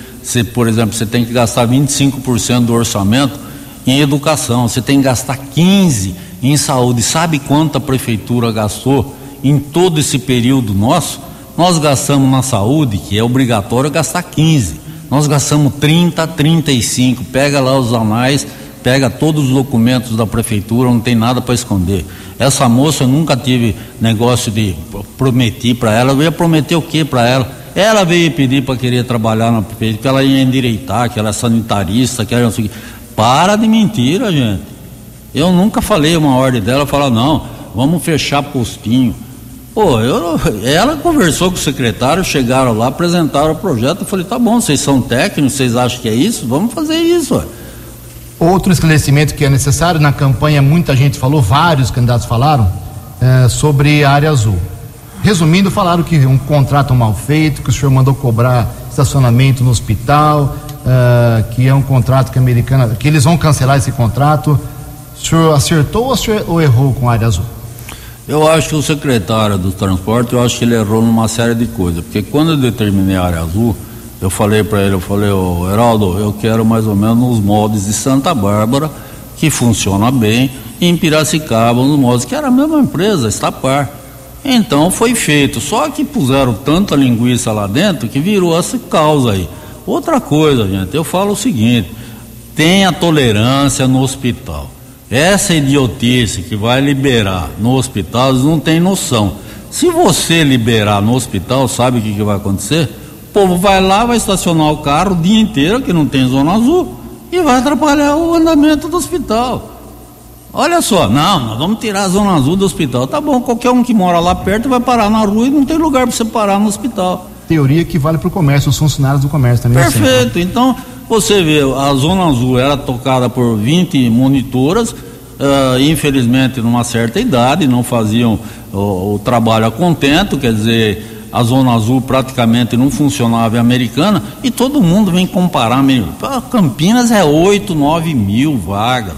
Speaker 10: por exemplo, você tem que gastar 25% do orçamento em educação, você tem que gastar 15 em saúde. Sabe quanto a prefeitura gastou em todo esse período nosso? Nós gastamos na saúde, que é obrigatório gastar 15. Nós gastamos 30, 35. Pega lá os anais, pega todos os documentos da prefeitura, não tem nada para esconder. Essa moça eu nunca tive negócio de prometer para ela. Eu ia prometer o que para ela? Ela veio pedir para querer trabalhar na prefeitura, que ela ia endireitar, que ela é sanitarista, que ela para de mentira, gente. Eu nunca falei uma ordem dela, falar, não, vamos fechar postinho. Pô, eu, ela conversou com o secretário, chegaram lá, apresentaram o projeto, eu falei, tá bom, vocês são técnicos, vocês acham que é isso? Vamos fazer isso.
Speaker 2: Outro esclarecimento que é necessário, na campanha muita gente falou, vários candidatos falaram, é, sobre a área azul. Resumindo, falaram que um contrato mal feito, que o senhor mandou cobrar estacionamento no hospital, uh, que é um contrato que a americana, que eles vão cancelar esse contrato. O senhor acertou ou, senhor, ou errou com a área azul?
Speaker 10: Eu acho que o secretário do transporte, eu acho que ele errou numa série de coisas, porque quando eu determinei a área azul, eu falei para ele, eu falei, ô oh, Heraldo, eu quero mais ou menos nos moldes de Santa Bárbara, que funciona bem, e em Piracicaba, nos moldes, que era a mesma empresa, Estapar. Então foi feito, só que puseram tanta linguiça lá dentro que virou essa causa aí. Outra coisa, gente, eu falo o seguinte: tenha tolerância no hospital. Essa idiotice que vai liberar no hospital, eles não têm noção. Se você liberar no hospital, sabe o que, que vai acontecer? O povo vai lá, vai estacionar o carro o dia inteiro, que não tem zona azul, e vai atrapalhar o andamento do hospital. Olha só, não, nós vamos tirar a zona azul do hospital. Tá bom, qualquer um que mora lá perto vai parar na rua e não tem lugar para você parar no hospital
Speaker 2: teoria que vale para o comércio, os funcionários do comércio também.
Speaker 10: Assim, Perfeito. Assim, então, você vê, a Zona Azul era tocada por 20 monitoras, uh, infelizmente, numa certa idade, não faziam o, o, trabalho a contento, quer dizer, a Zona Azul praticamente não funcionava em Americana, e todo mundo vem comparar. Campinas é 8, 9 mil vagas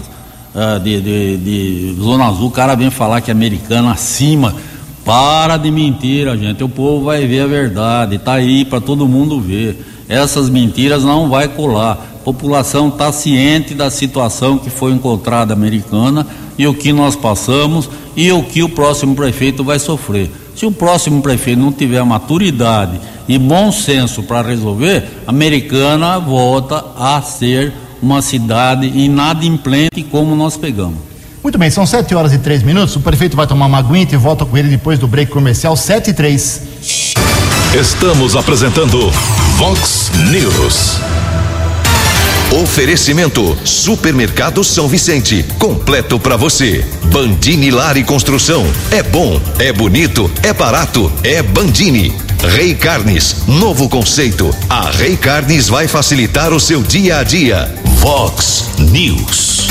Speaker 10: uh, de, de, de Zona Azul, o cara vem falar que é Americana acima para de mentira, gente. O povo vai ver a verdade. Está aí para todo mundo ver. Essas mentiras não vai colar. A população está ciente da situação que foi encontrada americana e o que nós passamos e o que o próximo prefeito vai sofrer. Se o próximo prefeito não tiver maturidade e bom senso para resolver, Americana volta a ser uma cidade inadimplente como nós pegamos.
Speaker 2: Muito bem, são 7 horas e 3 minutos. O prefeito vai tomar uma aguinha e volta com ele depois do break comercial 7 e 3.
Speaker 1: Estamos apresentando Vox News. Oferecimento Supermercado São Vicente, completo para você. Bandini Lar e Construção, é bom, é bonito, é barato, é Bandini. Rei Carnes, novo conceito. A Rei Carnes vai facilitar o seu dia a dia. Vox News.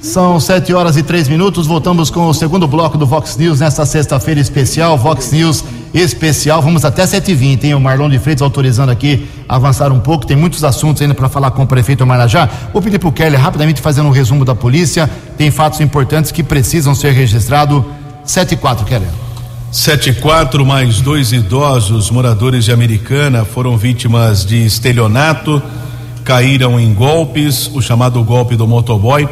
Speaker 2: São 7 horas e 3 minutos. Voltamos com o segundo bloco do Vox News nesta sexta-feira especial. Vox News especial. Vamos até 7h20, hein? O Marlon de Freitas autorizando aqui avançar um pouco. Tem muitos assuntos ainda para falar com o prefeito Marajá. Vou pedir para o Kelly rapidamente fazendo um resumo da polícia. Tem fatos importantes que precisam ser registrados. 7 e 4, Kelly.
Speaker 7: 7 e 4, mais dois idosos moradores de Americana foram vítimas de estelionato, caíram em golpes, o chamado golpe do motoboy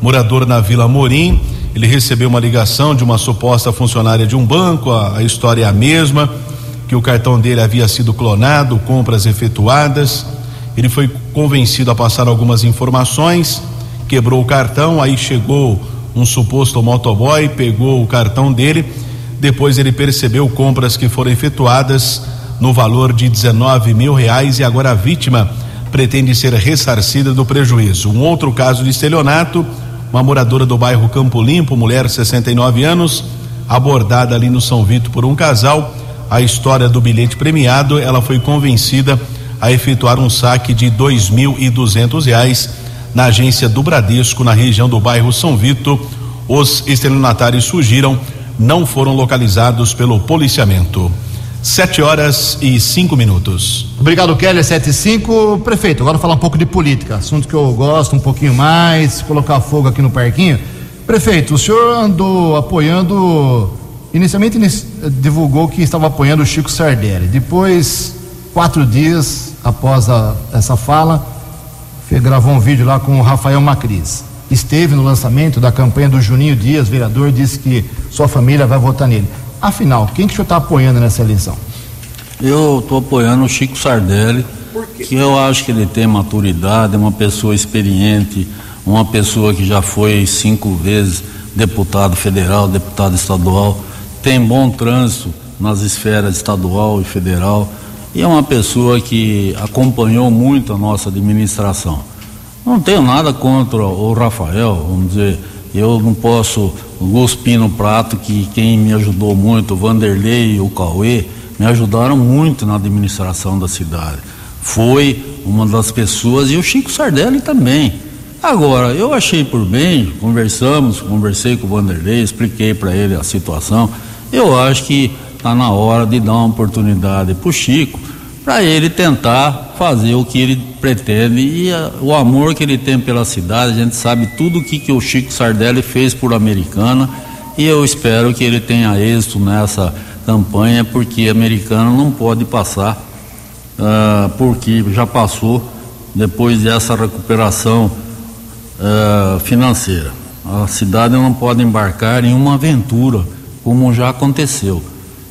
Speaker 7: morador na Vila Morim. Ele recebeu uma ligação de uma suposta funcionária de um banco, a, a história é a mesma, que o cartão dele havia sido clonado, compras efetuadas. Ele foi convencido a passar algumas informações, quebrou o cartão, aí chegou um suposto motoboy, pegou o cartão dele, depois ele percebeu compras que foram efetuadas no valor de 19 mil reais e agora a vítima pretende ser ressarcida do prejuízo. Um outro caso de estelionato, uma moradora do bairro Campo Limpo, mulher 69 anos, abordada ali no São Vito por um casal. A história do bilhete premiado, ela foi convencida a efetuar um saque de dois mil e duzentos reais na agência do Bradesco, na região do bairro São Vito. Os estelionatários surgiram, não foram localizados pelo policiamento. Sete horas e cinco minutos.
Speaker 2: Obrigado, Kelly. Sete e cinco. Prefeito, agora falar um pouco de política. Assunto que eu gosto um pouquinho mais, colocar fogo aqui no parquinho. Prefeito, o senhor andou apoiando. Inicialmente divulgou que estava apoiando o Chico Sardelli. Depois, quatro dias após a, essa fala, gravou um vídeo lá com o Rafael Macris. Esteve no lançamento da campanha do Juninho Dias, vereador, disse que sua família vai votar nele. Afinal, quem que o senhor está apoiando nessa eleição?
Speaker 10: Eu estou apoiando o Chico Sardelli, que eu acho que ele tem maturidade, é uma pessoa experiente, uma pessoa que já foi cinco vezes deputado federal, deputado estadual, tem bom trânsito nas esferas estadual e federal e é uma pessoa que acompanhou muito a nossa administração. Não tenho nada contra o Rafael, vamos dizer, eu não posso cuspir no prato que quem me ajudou muito, o Vanderlei e o Cauê, me ajudaram muito na administração da cidade. Foi uma das pessoas e o Chico Sardelli também. Agora, eu achei por bem, conversamos, conversei com o Vanderlei, expliquei para ele a situação. Eu acho que está na hora de dar uma oportunidade para o Chico, para ele tentar fazer o que ele pretende e a, o amor que ele tem pela cidade. A gente sabe tudo o que, que o Chico Sardelli fez por Americana e eu espero que ele tenha êxito nessa campanha, porque Americana não pode passar, uh, porque já passou depois dessa recuperação uh, financeira. A cidade não pode embarcar em uma aventura, como já aconteceu.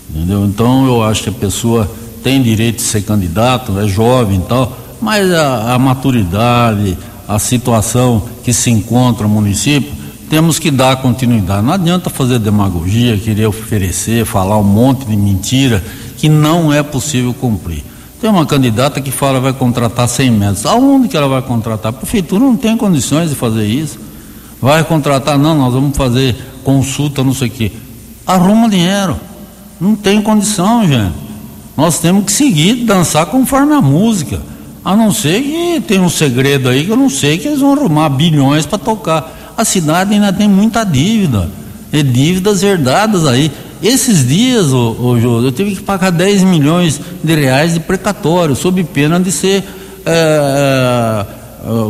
Speaker 10: Entendeu? Então eu acho que a pessoa tem direito de ser candidato, é jovem e tal, mas a, a maturidade, a situação que se encontra o município, temos que dar continuidade. Não adianta fazer demagogia, querer oferecer, falar um monte de mentira que não é possível cumprir. Tem uma candidata que fala vai contratar 100 metros. Aonde que ela vai contratar? A prefeitura não tem condições de fazer isso. Vai contratar, não, nós vamos fazer consulta, não sei o quê. Arruma dinheiro. Não tem condição, gente. Nós temos que seguir, dançar conforme a música. A não ser que tem um segredo aí que eu não sei que eles vão arrumar bilhões para tocar. A cidade ainda tem muita dívida. E dívidas herdadas aí. Esses dias, ô Jô, eu tive que pagar 10 milhões de reais de precatório, sob pena de ser é, é,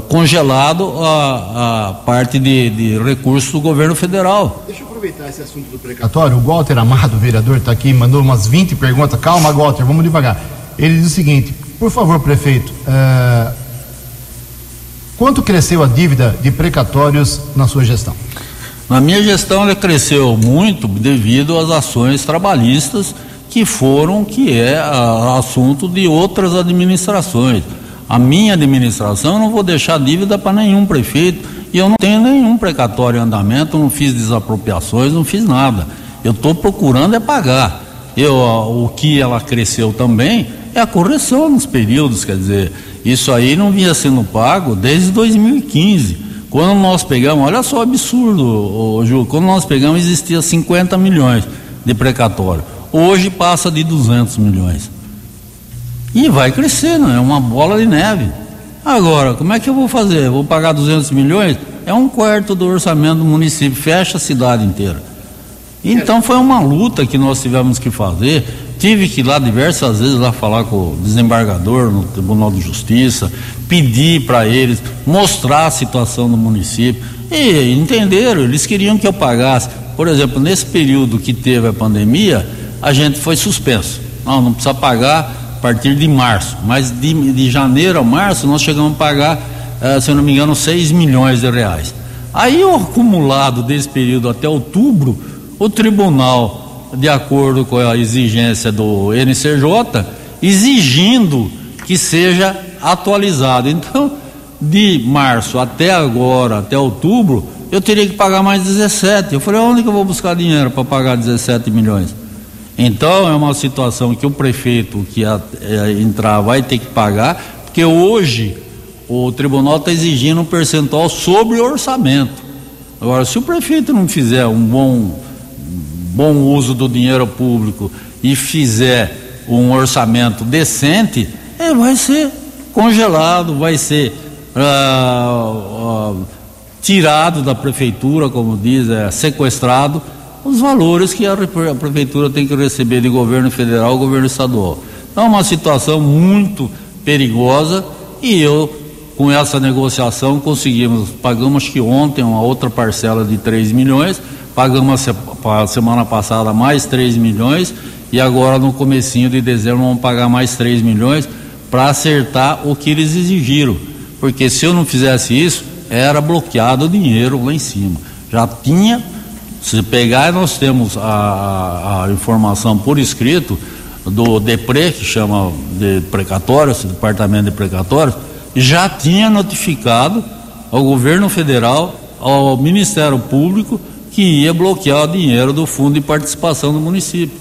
Speaker 10: congelado a, a parte de, de recursos do governo federal.
Speaker 2: Deixa eu aproveitar esse assunto do precatório. O Walter Amado, vereador, está aqui, mandou umas 20 perguntas. Calma, Walter, vamos devagar. Ele diz o seguinte: por favor, prefeito, uh, quanto cresceu a dívida de precatórios na sua gestão?
Speaker 10: Na minha gestão ela cresceu muito devido às ações trabalhistas que foram, que é a, assunto de outras administrações. A minha administração eu não vou deixar dívida para nenhum prefeito e eu não tenho nenhum precatório em andamento, não fiz desapropriações, não fiz nada. Eu estou procurando é pagar. Eu, o que ela cresceu também é a correção nos períodos, quer dizer, isso aí não vinha sendo pago desde 2015. Quando nós pegamos, olha só o absurdo, ô, Ju, quando nós pegamos existia 50 milhões de precatório. Hoje passa de 200 milhões. E vai crescendo, é uma bola de neve. Agora, como é que eu vou fazer? Vou pagar 200 milhões? É um quarto do orçamento do município, fecha a cidade inteira. Então foi uma luta que nós tivemos que fazer. Tive que ir lá diversas vezes lá falar com o desembargador no Tribunal de Justiça, pedir para eles mostrar a situação do município. E entenderam, eles queriam que eu pagasse. Por exemplo, nesse período que teve a pandemia, a gente foi suspenso. Não, não precisa pagar a partir de março. Mas de, de janeiro a março nós chegamos a pagar, eh, se eu não me engano, 6 milhões de reais. Aí o acumulado desse período até outubro, o tribunal, de acordo com a exigência do NCJ, exigindo que seja atualizado. Então, de março até agora, até outubro, eu teria que pagar mais 17. Eu falei, onde que eu vou buscar dinheiro para pagar 17 milhões? Então é uma situação que o prefeito que a, é, entrar vai ter que pagar, porque hoje o tribunal está exigindo um percentual sobre o orçamento. Agora, se o prefeito não fizer um bom, bom uso do dinheiro público e fizer um orçamento decente, ele vai ser congelado, vai ser ah, ah, tirado da prefeitura, como diz, é, sequestrado os valores que a prefeitura tem que receber de governo federal e governo estadual. Então é uma situação muito perigosa e eu, com essa negociação, conseguimos, pagamos que ontem uma outra parcela de 3 milhões, pagamos a semana passada mais 3 milhões e agora no comecinho de dezembro vamos pagar mais 3 milhões para acertar o que eles exigiram. Porque se eu não fizesse isso, era bloqueado o dinheiro lá em cima. Já tinha se pegar, nós temos a, a informação por escrito do DEPRE, que chama de precatórios, departamento de precatórios, já tinha notificado ao governo federal, ao Ministério Público, que ia bloquear o dinheiro do fundo de participação do município.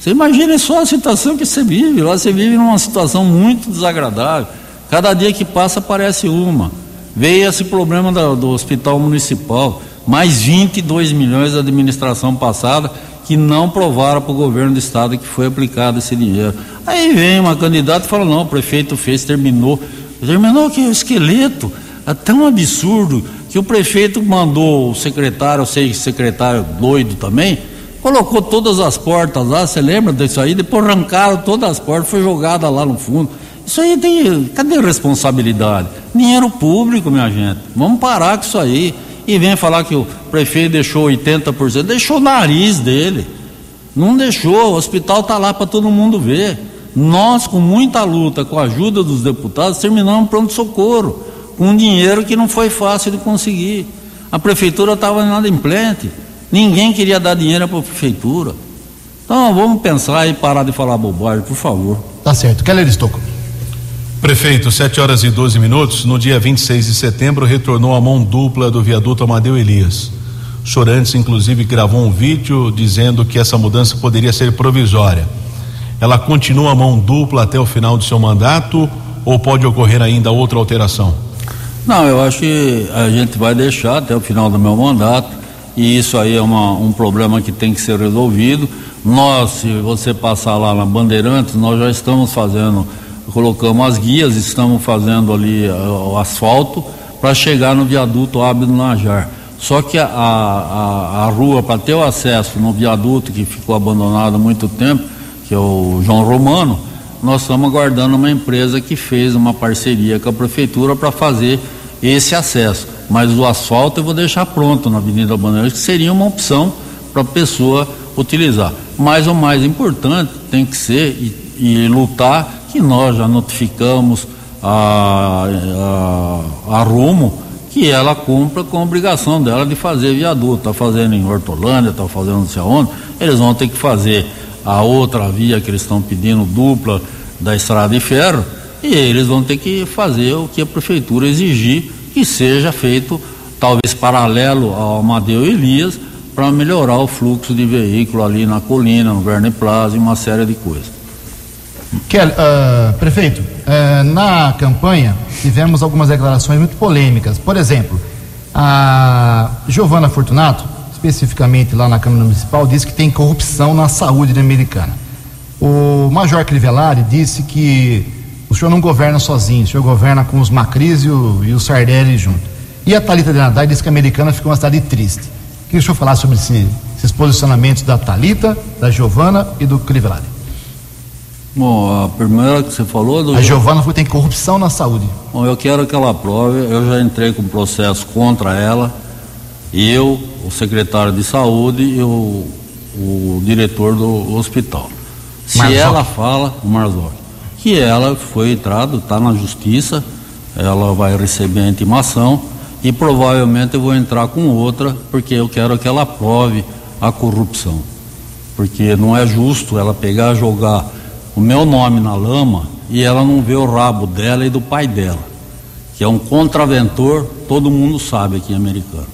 Speaker 10: Você imagina só a situação que você vive, lá você vive numa situação muito desagradável. Cada dia que passa aparece uma. Veio esse problema do, do hospital municipal mais 22 milhões da administração passada que não provaram para o governo do estado que foi aplicado esse dinheiro. Aí vem uma candidata e fala, não, o prefeito fez, terminou. Terminou que o esqueleto é tão absurdo que o prefeito mandou o secretário, sei secretário doido também, colocou todas as portas lá, você lembra disso aí? Depois arrancaram todas as portas, foi jogada lá no fundo. Isso aí tem. Cadê responsabilidade? Dinheiro público, minha gente. Vamos parar com isso aí e vem falar que o prefeito deixou 80%, deixou o nariz dele. Não deixou, o hospital está lá para todo mundo ver. Nós, com muita luta, com a ajuda dos deputados, terminamos pronto-socorro, com dinheiro que não foi fácil de conseguir. A prefeitura estava inadimplente, ninguém queria dar dinheiro para a prefeitura. Então vamos pensar e parar de falar bobagem, por favor.
Speaker 2: Tá certo. Keller Estocco.
Speaker 7: Prefeito, 7 horas e 12 minutos. No dia 26 de setembro, retornou a mão dupla do viaduto Amadeu Elias. Chorantes, inclusive, gravou um vídeo dizendo que essa mudança poderia ser provisória. Ela continua a mão dupla até o final do seu mandato ou pode ocorrer ainda outra alteração?
Speaker 10: Não, eu acho que a gente vai deixar até o final do meu mandato e isso aí é uma, um problema que tem que ser resolvido. Nós, se você passar lá na Bandeirantes, nós já estamos fazendo colocamos as guias, estamos fazendo ali uh, o asfalto para chegar no viaduto Ábido Najar. Só que a, a, a rua, para ter o acesso no viaduto que ficou abandonado há muito tempo, que é o João Romano, nós estamos aguardando uma empresa que fez uma parceria com a prefeitura para fazer esse acesso. Mas o asfalto eu vou deixar pronto na Avenida Bandeirantes, que seria uma opção para a pessoa utilizar. Mas o mais importante tem que ser e, e lutar que nós já notificamos a, a, a que ela cumpra com a obrigação dela de fazer viaduto. Está fazendo em Hortolândia, está fazendo não sei aonde. Eles vão ter que fazer a outra via que eles estão pedindo, dupla da estrada de ferro, e eles vão ter que fazer o que a prefeitura exigir que seja feito, talvez paralelo ao Amadeu Elias, para melhorar o fluxo de veículo ali na colina, no Verne Plaza e uma série de coisas.
Speaker 2: Kelly, uh, prefeito, uh, na campanha tivemos algumas declarações muito polêmicas. Por exemplo, a Giovana Fortunato, especificamente lá na Câmara Municipal, disse que tem corrupção na saúde americana. O Major Crivellari disse que o senhor não governa sozinho, o senhor governa com os Macris e o, e o Sardelli junto. E a Thalita de Nadai disse que a americana ficou uma cidade triste. Queria o senhor falar sobre esse, esses posicionamentos da Talita, da Giovana e do Crivellari.
Speaker 10: Bom, a primeira que você falou. Do...
Speaker 2: A Giovana tem corrupção na saúde.
Speaker 10: Bom, eu quero que ela prove. Eu já entrei com processo contra ela. E eu, o secretário de saúde e o, o diretor do hospital. Se ela fala, o Marzoc, que ela foi entrado, está na justiça, ela vai receber a intimação e provavelmente eu vou entrar com outra, porque eu quero que ela prove a corrupção. Porque não é justo ela pegar jogar o meu nome na lama e ela não vê o rabo dela e do pai dela, que é um contraventor, todo mundo sabe aqui em americano.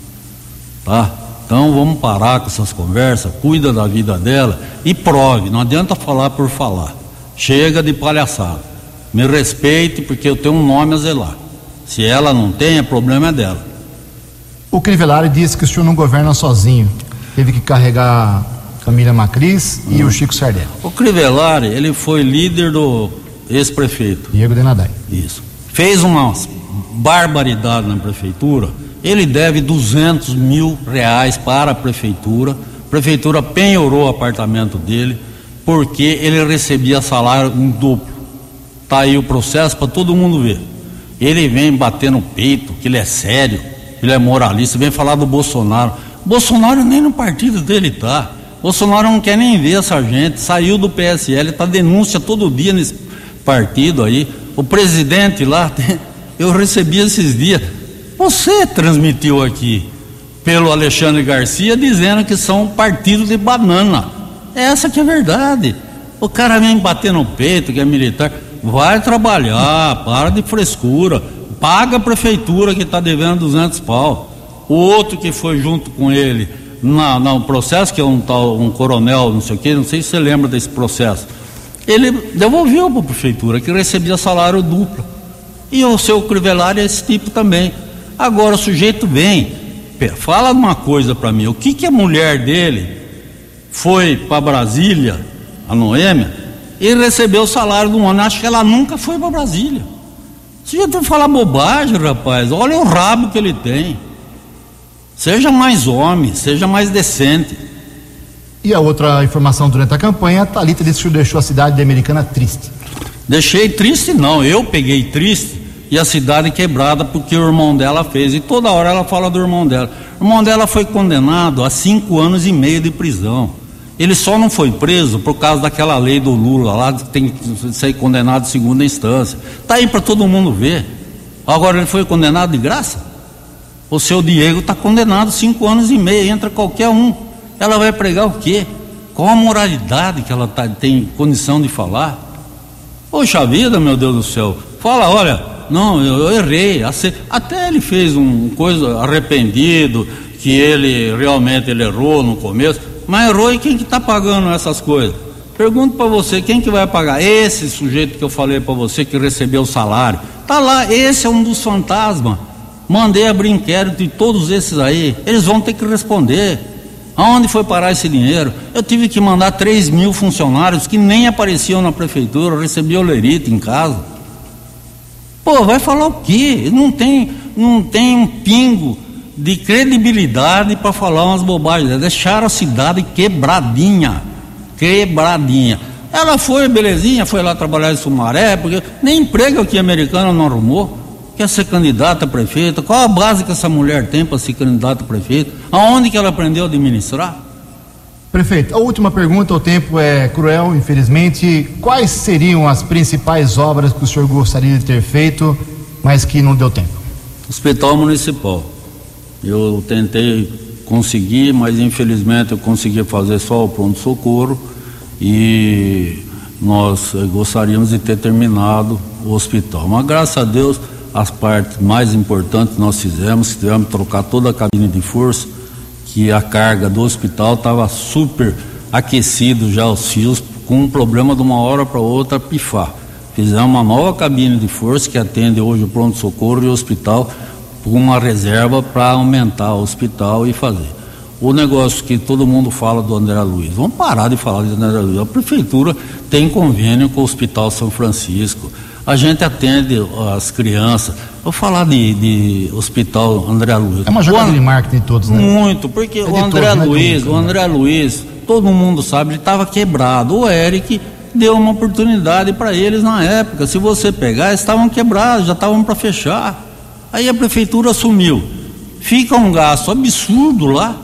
Speaker 10: Tá? Então vamos parar com essas conversas, cuida da vida dela e prove, não adianta falar por falar. Chega de palhaçada. Me respeite porque eu tenho um nome a zelar. Se ela não tem, o problema é dela.
Speaker 2: O Crivellari disse que o senhor não governa sozinho. Teve que carregar Camila Macris e o Chico Sardelli.
Speaker 10: O Crivellari, ele foi líder do ex-prefeito.
Speaker 2: Diego Denadai.
Speaker 10: Isso. Fez uma barbaridade na prefeitura. Ele deve 200 mil reais para a prefeitura. A prefeitura penhorou o apartamento dele porque ele recebia salário em duplo. Tá aí o processo para todo mundo ver. Ele vem bater no peito, que ele é sério, ele é moralista, vem falar do Bolsonaro. Bolsonaro nem no partido dele tá. Bolsonaro não quer nem ver essa gente, saiu do PSL, está denúncia todo dia nesse partido aí. O presidente lá, eu recebi esses dias. Você transmitiu aqui pelo Alexandre Garcia dizendo que são partido de banana. Essa que é a verdade. O cara vem bater no peito, que é militar. Vai trabalhar, para de frescura. Paga a prefeitura que está devendo 200 pau. O outro que foi junto com ele na, no processo, que é um tal, um coronel, não sei o quê, não sei se você lembra desse processo. Ele devolveu para a prefeitura, que recebia salário duplo. E o seu Crivellari é esse tipo também. Agora o sujeito vem, fala uma coisa para mim, o que, que a mulher dele foi para Brasília, a Noêmia, e recebeu o salário do ano. Acho que ela nunca foi para Brasília. Você já tem falar bobagem, rapaz. Olha o rabo que ele tem. Seja mais homem, seja mais decente.
Speaker 2: E a outra informação durante a campanha, a Thalita disse que deixou a cidade de Americana triste.
Speaker 10: Deixei triste não, eu peguei triste e a cidade quebrada porque o irmão dela fez. E toda hora ela fala do irmão dela. O irmão dela foi condenado a cinco anos e meio de prisão. Ele só não foi preso por causa daquela lei do Lula lá que tem que ser condenado em segunda instância. Está aí para todo mundo ver. Agora ele foi condenado de graça? O seu Diego está condenado cinco anos e meio, entra qualquer um. Ela vai pregar o quê? Qual a moralidade que ela tá, tem condição de falar? Poxa vida, meu Deus do céu. Fala, olha, não, eu, eu errei. Até ele fez um coisa arrependido, que ele realmente ele errou no começo. Mas errou e quem que está pagando essas coisas? Pergunto para você, quem que vai pagar? Esse sujeito que eu falei para você que recebeu o salário. Tá lá, esse é um dos fantasmas. Mandei abrir inquérito de todos esses aí. Eles vão ter que responder. Aonde foi parar esse dinheiro? Eu tive que mandar 3 mil funcionários que nem apareciam na prefeitura, recebi o lerito em casa. Pô, vai falar o quê? Não tem, não tem um pingo de credibilidade para falar umas bobagens. Deixaram a cidade quebradinha. Quebradinha. Ela foi, belezinha, foi lá trabalhar em Sumaré, porque nem emprego aqui americano não arrumou quer ser candidata a prefeita? Qual a base que essa mulher tem para ser candidata a prefeito? Aonde que ela aprendeu a administrar?
Speaker 2: Prefeito, a última pergunta, o tempo é cruel, infelizmente. Quais seriam as principais obras que o senhor gostaria de ter feito, mas que não deu tempo?
Speaker 10: Hospital Municipal. Eu tentei conseguir, mas infelizmente eu consegui fazer só o pronto-socorro e nós gostaríamos de ter terminado o hospital. Mas graças a Deus, as partes mais importantes nós fizemos, tivemos que trocar toda a cabine de força, que a carga do hospital estava super aquecido já os fios, com um problema de uma hora para outra pifar. Fizemos uma nova cabine de força que atende hoje o pronto-socorro e o hospital com uma reserva para aumentar o hospital e fazer. O negócio que todo mundo fala do André Luiz, vamos parar de falar do André Luiz. A prefeitura tem convênio com o Hospital São Francisco. A gente atende as crianças. Vou falar de, de Hospital André Luiz.
Speaker 2: É uma jogada
Speaker 10: O-
Speaker 2: de marketing de todos, né?
Speaker 10: Muito, porque
Speaker 2: É
Speaker 10: o André
Speaker 2: todos, né,
Speaker 10: Luiz,
Speaker 2: de um,
Speaker 10: o André Luiz, todo mundo sabe, ele estava quebrado. O Eric deu uma oportunidade para eles na época. Se você pegar, eles estavam quebrados, já estavam para fechar. Aí a prefeitura assumiu. Fica um gasto absurdo lá,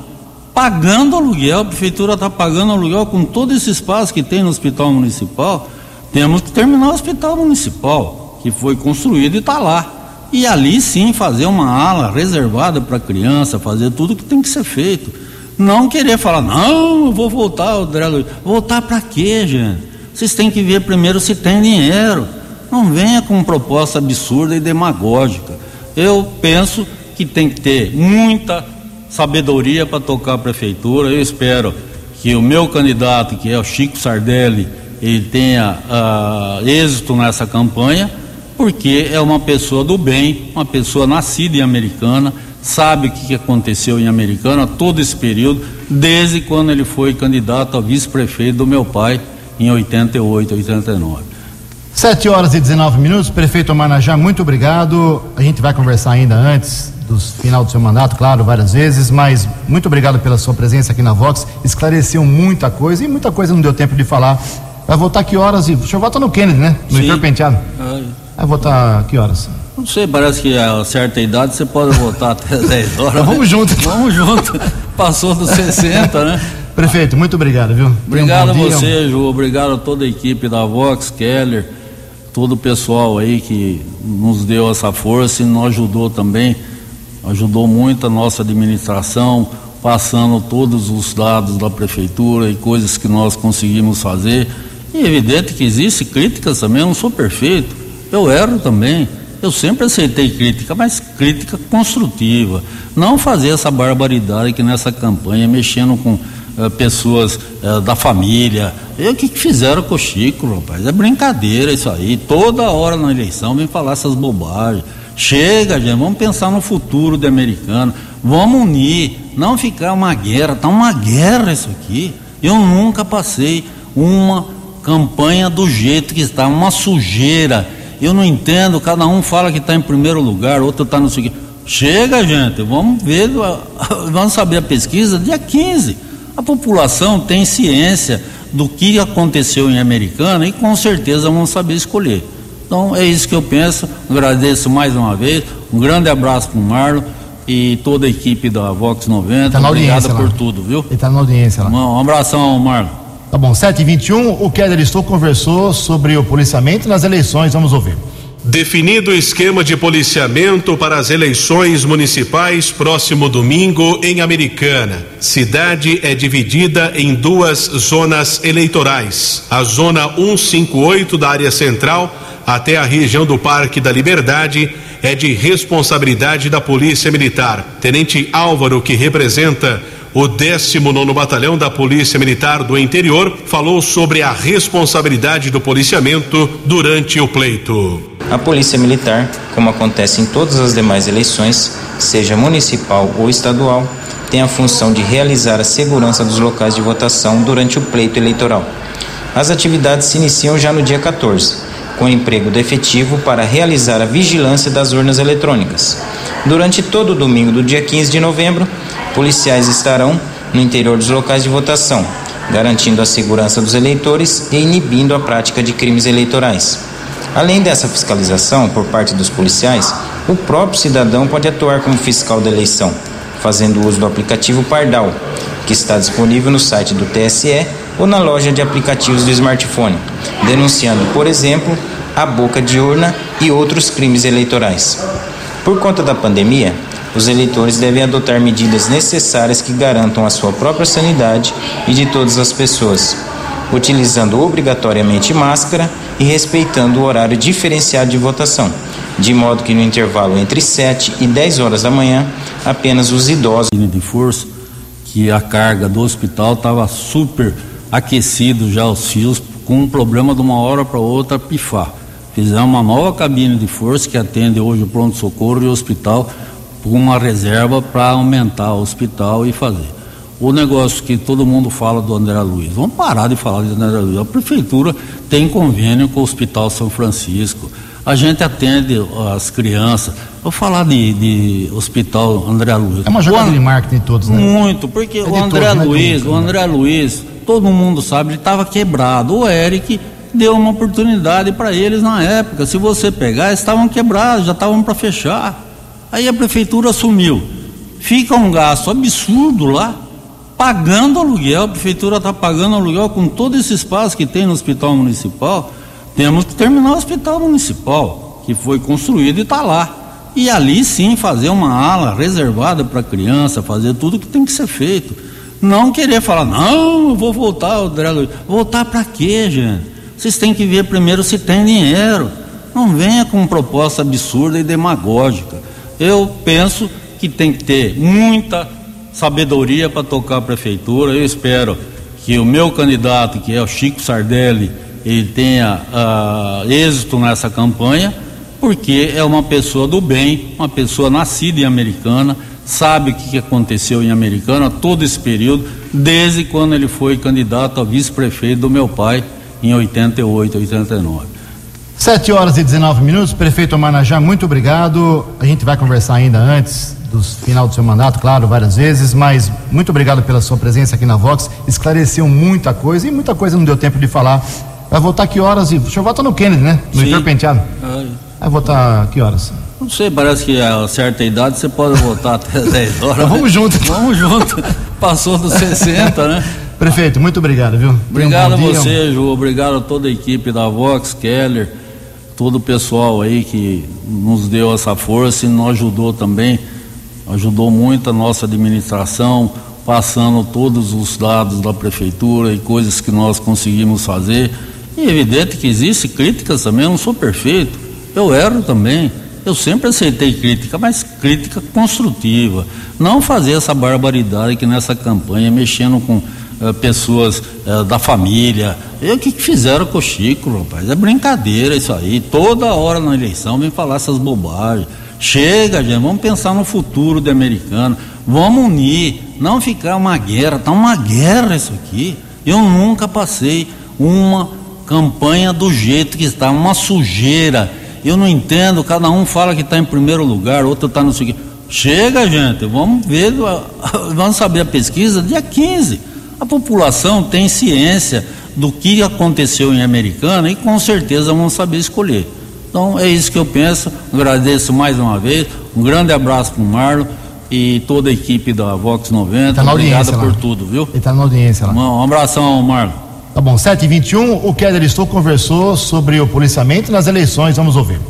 Speaker 10: pagando aluguel. A prefeitura está pagando aluguel com todo esse espaço que tem no hospital municipal. Temos que terminar o hospital municipal, que foi construído e está lá. E ali sim fazer uma ala reservada para criança, fazer tudo que tem que ser feito. Não querer falar, não, eu vou voltar, André Luiz. Voltar para quê, gente? Vocês têm que ver primeiro se tem dinheiro. Não venha com proposta absurda e demagógica. Eu penso que tem que ter muita sabedoria para tocar a prefeitura. Eu espero que o meu candidato, que é o Chico Sardelli, ele tenha ah, êxito nessa campanha, porque é uma pessoa do bem, uma pessoa nascida em Americana, sabe o que aconteceu em Americana todo esse período, desde quando ele foi candidato a vice-prefeito do meu pai em 88, 89.
Speaker 2: 7 horas e 19 minutos, prefeito Manajá, muito obrigado. A gente vai conversar ainda antes do final do seu mandato, claro, várias vezes, mas muito obrigado pela sua presença aqui na Vox. Esclareceu muita coisa e muita coisa não deu tempo de falar. Vai votar que horas? E o senhor vota no Kennedy, né? No. Heitor Penteado.
Speaker 10: Ah,
Speaker 2: Vai votar que horas?
Speaker 10: Não sei, parece que a certa idade você pode votar até 10 horas.
Speaker 2: Então vamos junto.
Speaker 10: Vamos junto. Passou dos 60, né?
Speaker 2: Prefeito, muito obrigado, viu? Tenha um
Speaker 10: Obrigado a
Speaker 2: bom dia.
Speaker 10: você, Ju. Obrigado a toda a equipe da Vox, Keller, todo o pessoal aí que nos deu essa força e nos ajudou também. Ajudou muito a nossa administração, passando todos os dados da prefeitura e coisas que nós conseguimos fazer. E é evidente que existe críticas também, eu não sou perfeito. Eu erro também. Eu sempre aceitei crítica, mas crítica construtiva. Não fazer essa barbaridade que nessa campanha, mexendo com eh, pessoas eh, da família. E o que, que fizeram com o Chico, rapaz? É brincadeira isso aí. Toda hora na eleição vem falar essas bobagens. Chega, gente, vamos pensar no futuro de americano. Vamos unir, não ficar uma guerra. Tá uma guerra isso aqui. Eu nunca passei uma campanha do jeito que está, uma sujeira. Eu não entendo, cada um fala que está em primeiro lugar, outro está no seguinte. Chega, gente, vamos ver, vamos saber a pesquisa dia 15. A população tem ciência do que aconteceu em Americana e com certeza vão saber escolher. Então é isso que eu penso. Agradeço mais uma vez. Um grande abraço para o Marlon e toda a equipe da Vox 90.
Speaker 2: Tá na
Speaker 10: Obrigado
Speaker 2: audiência lá.
Speaker 10: por tudo, viu?
Speaker 2: Ele está na audiência lá.
Speaker 10: Um, um abração, Marlon.
Speaker 2: Tá bom, 7h21, o Keller Estou conversou sobre o policiamento nas eleições. Vamos ouvir.
Speaker 11: Definido o esquema de policiamento para as eleições municipais próximo domingo em Americana. Cidade é dividida em duas zonas eleitorais. A zona 158 da área central até a região do Parque da Liberdade é de responsabilidade da Polícia Militar. Tenente Álvaro, que representa o 19 Batalhão da Polícia Militar do Interior, falou sobre a responsabilidade do policiamento durante o pleito.
Speaker 12: A Polícia Militar, como acontece em todas as demais eleições, seja municipal ou estadual, tem a função de realizar a segurança dos locais de votação durante o pleito eleitoral. As atividades se iniciam já no dia 14, com emprego de efetivo para realizar a vigilância das urnas eletrônicas. Durante todo o domingo do dia 15 de novembro, policiais estarão no interior dos locais de votação, garantindo a segurança dos eleitores e inibindo a prática de crimes eleitorais. Além dessa fiscalização por parte dos policiais, o próprio cidadão pode atuar como fiscal da eleição, fazendo uso do aplicativo Pardal, que está disponível no site do TSE ou na loja de aplicativos do smartphone, denunciando, por exemplo, a boca de urna e outros crimes eleitorais. Por conta da pandemia, os eleitores devem adotar medidas necessárias que garantam a sua própria sanidade e de todas as pessoas, utilizando obrigatoriamente máscara e respeitando o horário diferenciado de votação, de modo que no intervalo entre 7 e 10 horas da manhã, apenas os idosos
Speaker 10: de força que a carga do hospital estava super aquecido já os fios com um problema de uma hora para outra pifar. Fizemos uma nova cabine de força que atende hoje o pronto-socorro e o hospital uma reserva para aumentar o hospital e fazer. O negócio que todo mundo fala do André Luiz, vamos parar de falar de André Luiz. A prefeitura tem convênio com o Hospital São Francisco. A gente atende as crianças. Vou falar de, de Hospital André Luiz.
Speaker 2: É uma jogada o, de marketing de todos, né?
Speaker 10: Muito, porque é o André todos, né, Luiz, o André Luiz, todo mundo sabe, ele estava quebrado. O Eric deu uma oportunidade para eles na época. Se você pegar, eles estavam quebrados, já estavam para fechar. Aí a prefeitura assumiu. Fica um gasto absurdo lá, pagando aluguel. A prefeitura está pagando aluguel com todo esse espaço que tem no hospital municipal. Temos que terminar o hospital municipal, que foi construído e está lá. E ali sim fazer uma ala reservada para criança, fazer tudo que tem que ser feito. Não querer falar, não, eu vou voltar, André Voltar para quê, gente? Vocês têm que ver primeiro se tem dinheiro. Não venha com proposta absurda e demagógica. Eu penso que tem que ter muita sabedoria para tocar a prefeitura. Eu espero que o meu candidato, que é o Chico Sardelli, ele tenha uh, êxito nessa campanha, porque é uma pessoa do bem, uma pessoa nascida em Americana, sabe o que aconteceu em Americana todo esse período, desde quando ele foi candidato a vice-prefeito do meu pai em 88, 89.
Speaker 2: 7 horas e 19 minutos, prefeito Manajá, muito obrigado. A gente vai conversar ainda antes do final do seu mandato, claro, várias vezes, mas muito obrigado pela sua presença aqui na Vox. Esclareceu muita coisa e muita coisa não deu tempo de falar. Vai votar que horas? O senhor vota no Kennedy, né? No Heitor Penteado. Vai votar que horas?
Speaker 10: Não sei, parece que a certa idade você pode votar até 10 horas.
Speaker 2: Então, vamos
Speaker 10: né?
Speaker 2: junto.
Speaker 10: Vamos junto. Passou dos 60, né?
Speaker 2: Prefeito, muito obrigado, viu?
Speaker 10: Obrigado um a você, Ju. Obrigado a toda a equipe da Vox, Keller todo o pessoal aí que nos deu essa força e nos ajudou também, ajudou muito a nossa administração, passando todos os dados da prefeitura e coisas que nós conseguimos fazer. E é evidente que existe críticas também, eu não sou perfeito, eu erro também. Eu sempre aceitei crítica, mas crítica construtiva. Não fazer essa barbaridade que nessa campanha, mexendo com uh, pessoas uh, da família. E o que, que fizeram com o Chico, rapaz? É brincadeira isso aí. Toda hora na eleição vem falar essas bobagens. Chega, gente, vamos pensar no futuro do americano. Vamos unir, não ficar uma guerra. Tá uma guerra isso aqui. Eu nunca passei uma campanha do jeito que está, uma sujeira. Eu não entendo, cada um fala que está em primeiro lugar, outro está no seguinte. Chega, gente, vamos ver, vamos saber a pesquisa dia 15. A população tem ciência do que aconteceu em Americana e com certeza vão saber escolher. Então é isso que eu penso. Agradeço mais uma vez. Um grande abraço para o Marlon e toda a equipe da Vox 90.
Speaker 2: Tá
Speaker 10: Obrigado por tudo, viu?
Speaker 2: Ele está na audiência lá.
Speaker 10: Um, um abração, Marlon.
Speaker 2: Tá bom, 7h21, o Keller Estou conversou sobre o policiamento nas eleições. Vamos ouvir.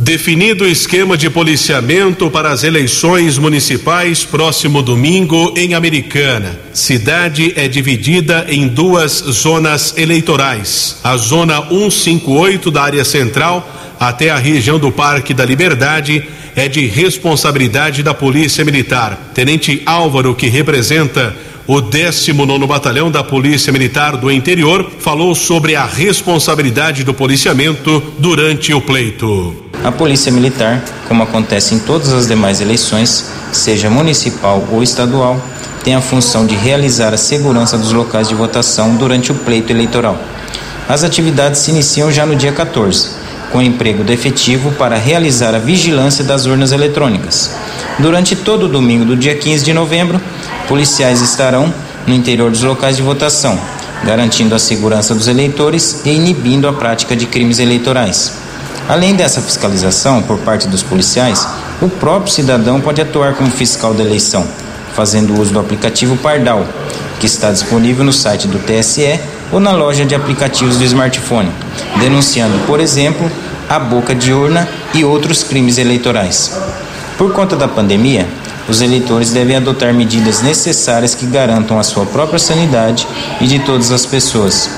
Speaker 11: Definido o esquema de policiamento para as eleições municipais próximo domingo em Americana. Cidade é dividida em duas zonas eleitorais. A zona 158 da área central até a região do Parque da Liberdade é de responsabilidade da Polícia Militar. Tenente Álvaro, que representa o 19 Batalhão da Polícia Militar do Interior falou sobre a responsabilidade do policiamento durante o pleito.
Speaker 12: A Polícia Militar, como acontece em todas as demais eleições, seja municipal ou estadual, tem a função de realizar a segurança dos locais de votação durante o pleito eleitoral. As atividades se iniciam já no dia 14, com emprego de efetivo para realizar a vigilância das urnas eletrônicas. Durante todo o domingo do dia 15 de novembro, policiais estarão no interior dos locais de votação, garantindo a segurança dos eleitores e inibindo a prática de crimes eleitorais. Além dessa fiscalização por parte dos policiais, o próprio cidadão pode atuar como fiscal da eleição, fazendo uso do aplicativo Pardal, que está disponível no site do TSE ou na loja de aplicativos do smartphone, denunciando, por exemplo, a boca de urna e outros crimes eleitorais. Por conta da pandemia, os eleitores devem adotar medidas necessárias que garantam a sua própria sanidade e de todas as pessoas,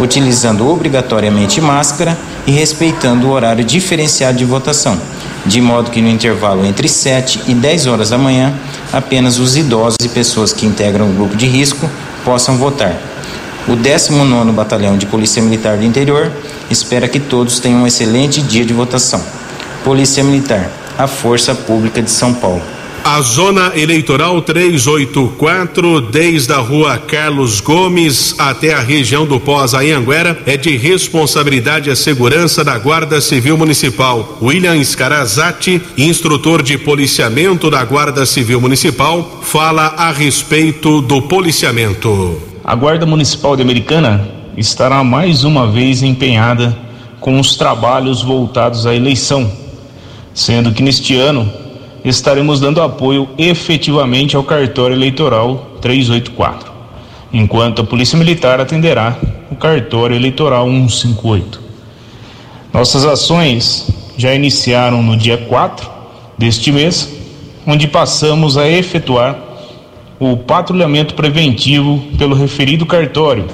Speaker 12: utilizando obrigatoriamente máscara e respeitando o horário diferenciado de votação, de modo que no intervalo entre 7 e 10 horas da manhã, apenas os idosos e pessoas que integram o grupo de risco possam votar. O 19º Batalhão de Polícia Militar do Interior espera que todos tenham um excelente dia de votação. Polícia Militar, a Força Pública de São Paulo.
Speaker 11: A zona eleitoral 384, desde a rua Carlos Gomes até a região do Pós Anhanguera, é de responsabilidade e segurança da Guarda Civil Municipal. William Scarazati, instrutor de policiamento da Guarda Civil Municipal, fala a respeito do policiamento.
Speaker 13: A Guarda Municipal de Americana estará mais uma vez empenhada com os trabalhos voltados à eleição, sendo que neste ano estaremos dando apoio efetivamente ao cartório eleitoral 384, enquanto a Polícia Militar atenderá o cartório eleitoral 158. Nossas ações já iniciaram no dia 4 deste mês, onde passamos a efetuar o patrulhamento preventivo pelo referido cartório,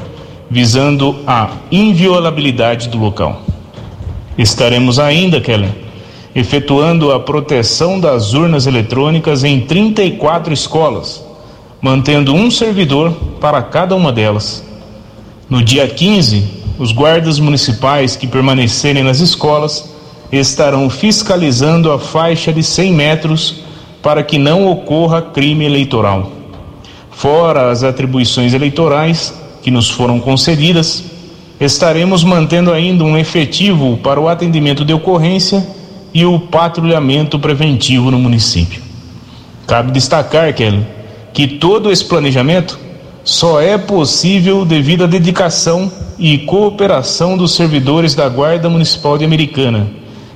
Speaker 13: visando a inviolabilidade do local. Estaremos ainda, Kellen, efetuando a proteção das urnas eletrônicas em 34 escolas, mantendo um servidor para cada uma delas. No dia 15, os guardas municipais que permanecerem nas escolas estarão fiscalizando a faixa de 100 metros para que não ocorra crime eleitoral. Fora as atribuições eleitorais que nos foram concedidas, estaremos mantendo ainda um efetivo para o atendimento de ocorrência e o patrulhamento preventivo no município. Cabe destacar, Kelly, que todo esse planejamento só é possível devido à dedicação e cooperação dos servidores da Guarda Municipal de Americana,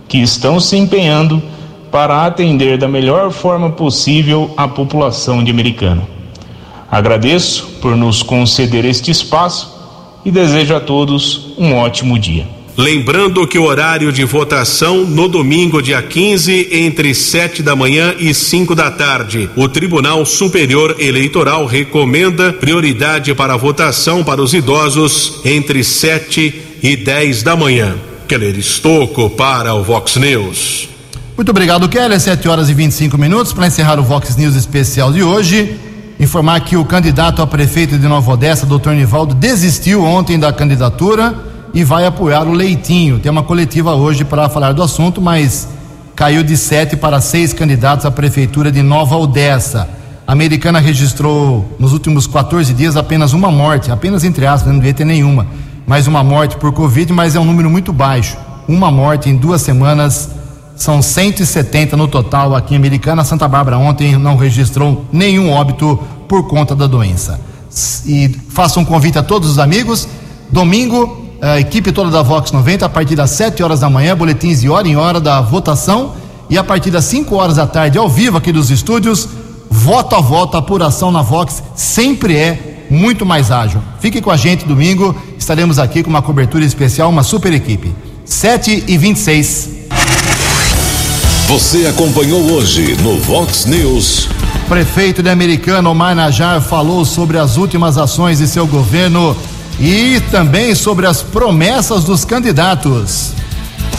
Speaker 13: que estão se empenhando para atender da melhor forma possível a população de Americana. Agradeço por nos conceder este espaço e desejo a todos um ótimo dia.
Speaker 11: Lembrando que o horário de votação no domingo, dia 15, entre 7 da manhã e 5 da tarde. O Tribunal Superior Eleitoral recomenda prioridade para a votação para os idosos entre 7 e 10 da manhã. Keller Estocco para o Vox News.
Speaker 2: Muito obrigado, Keller. 7 horas e 25 minutos para encerrar o Vox News especial de hoje. Informar que o candidato a prefeito de Nova Odessa, doutor Nivaldo, desistiu ontem da candidatura e vai apoiar o Leitinho. Tem uma coletiva hoje para falar do assunto, mas caiu de sete para seis candidatos à prefeitura de Nova Odessa. A americana registrou nos últimos 14 dias apenas uma morte, apenas entre aspas, não devia ter nenhuma, mas uma morte por Covid, mas é um número muito baixo. Uma morte em duas semanas, são 170 no total aqui em Americana. Santa Bárbara ontem não registrou nenhum óbito por conta da doença. E faço um convite a todos os amigos. Domingo, a equipe toda da Vox 90, a partir das 7 horas da manhã, boletins de hora em hora da votação. E a partir das 5 horas da tarde, ao vivo aqui dos estúdios, voto a voto, a apuração na Vox sempre é muito mais ágil. Fique com a gente domingo, estaremos aqui com uma cobertura especial, uma super equipe. 7 e 26.
Speaker 1: Você acompanhou hoje no Vox News.
Speaker 2: Prefeito de Americana, Omar Najar, falou sobre as últimas ações de seu governo e também sobre as promessas dos candidatos.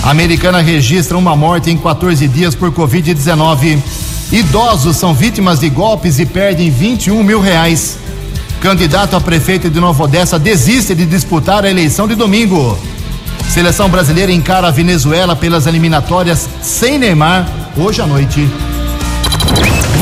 Speaker 2: A americana registra uma morte em 14 dias por Covid-19. Idosos são vítimas de golpes e perdem 21 mil reais. Candidato a prefeito de Nova Odessa desiste de disputar a eleição de domingo. Seleção brasileira encara a Venezuela pelas eliminatórias sem Neymar hoje à noite.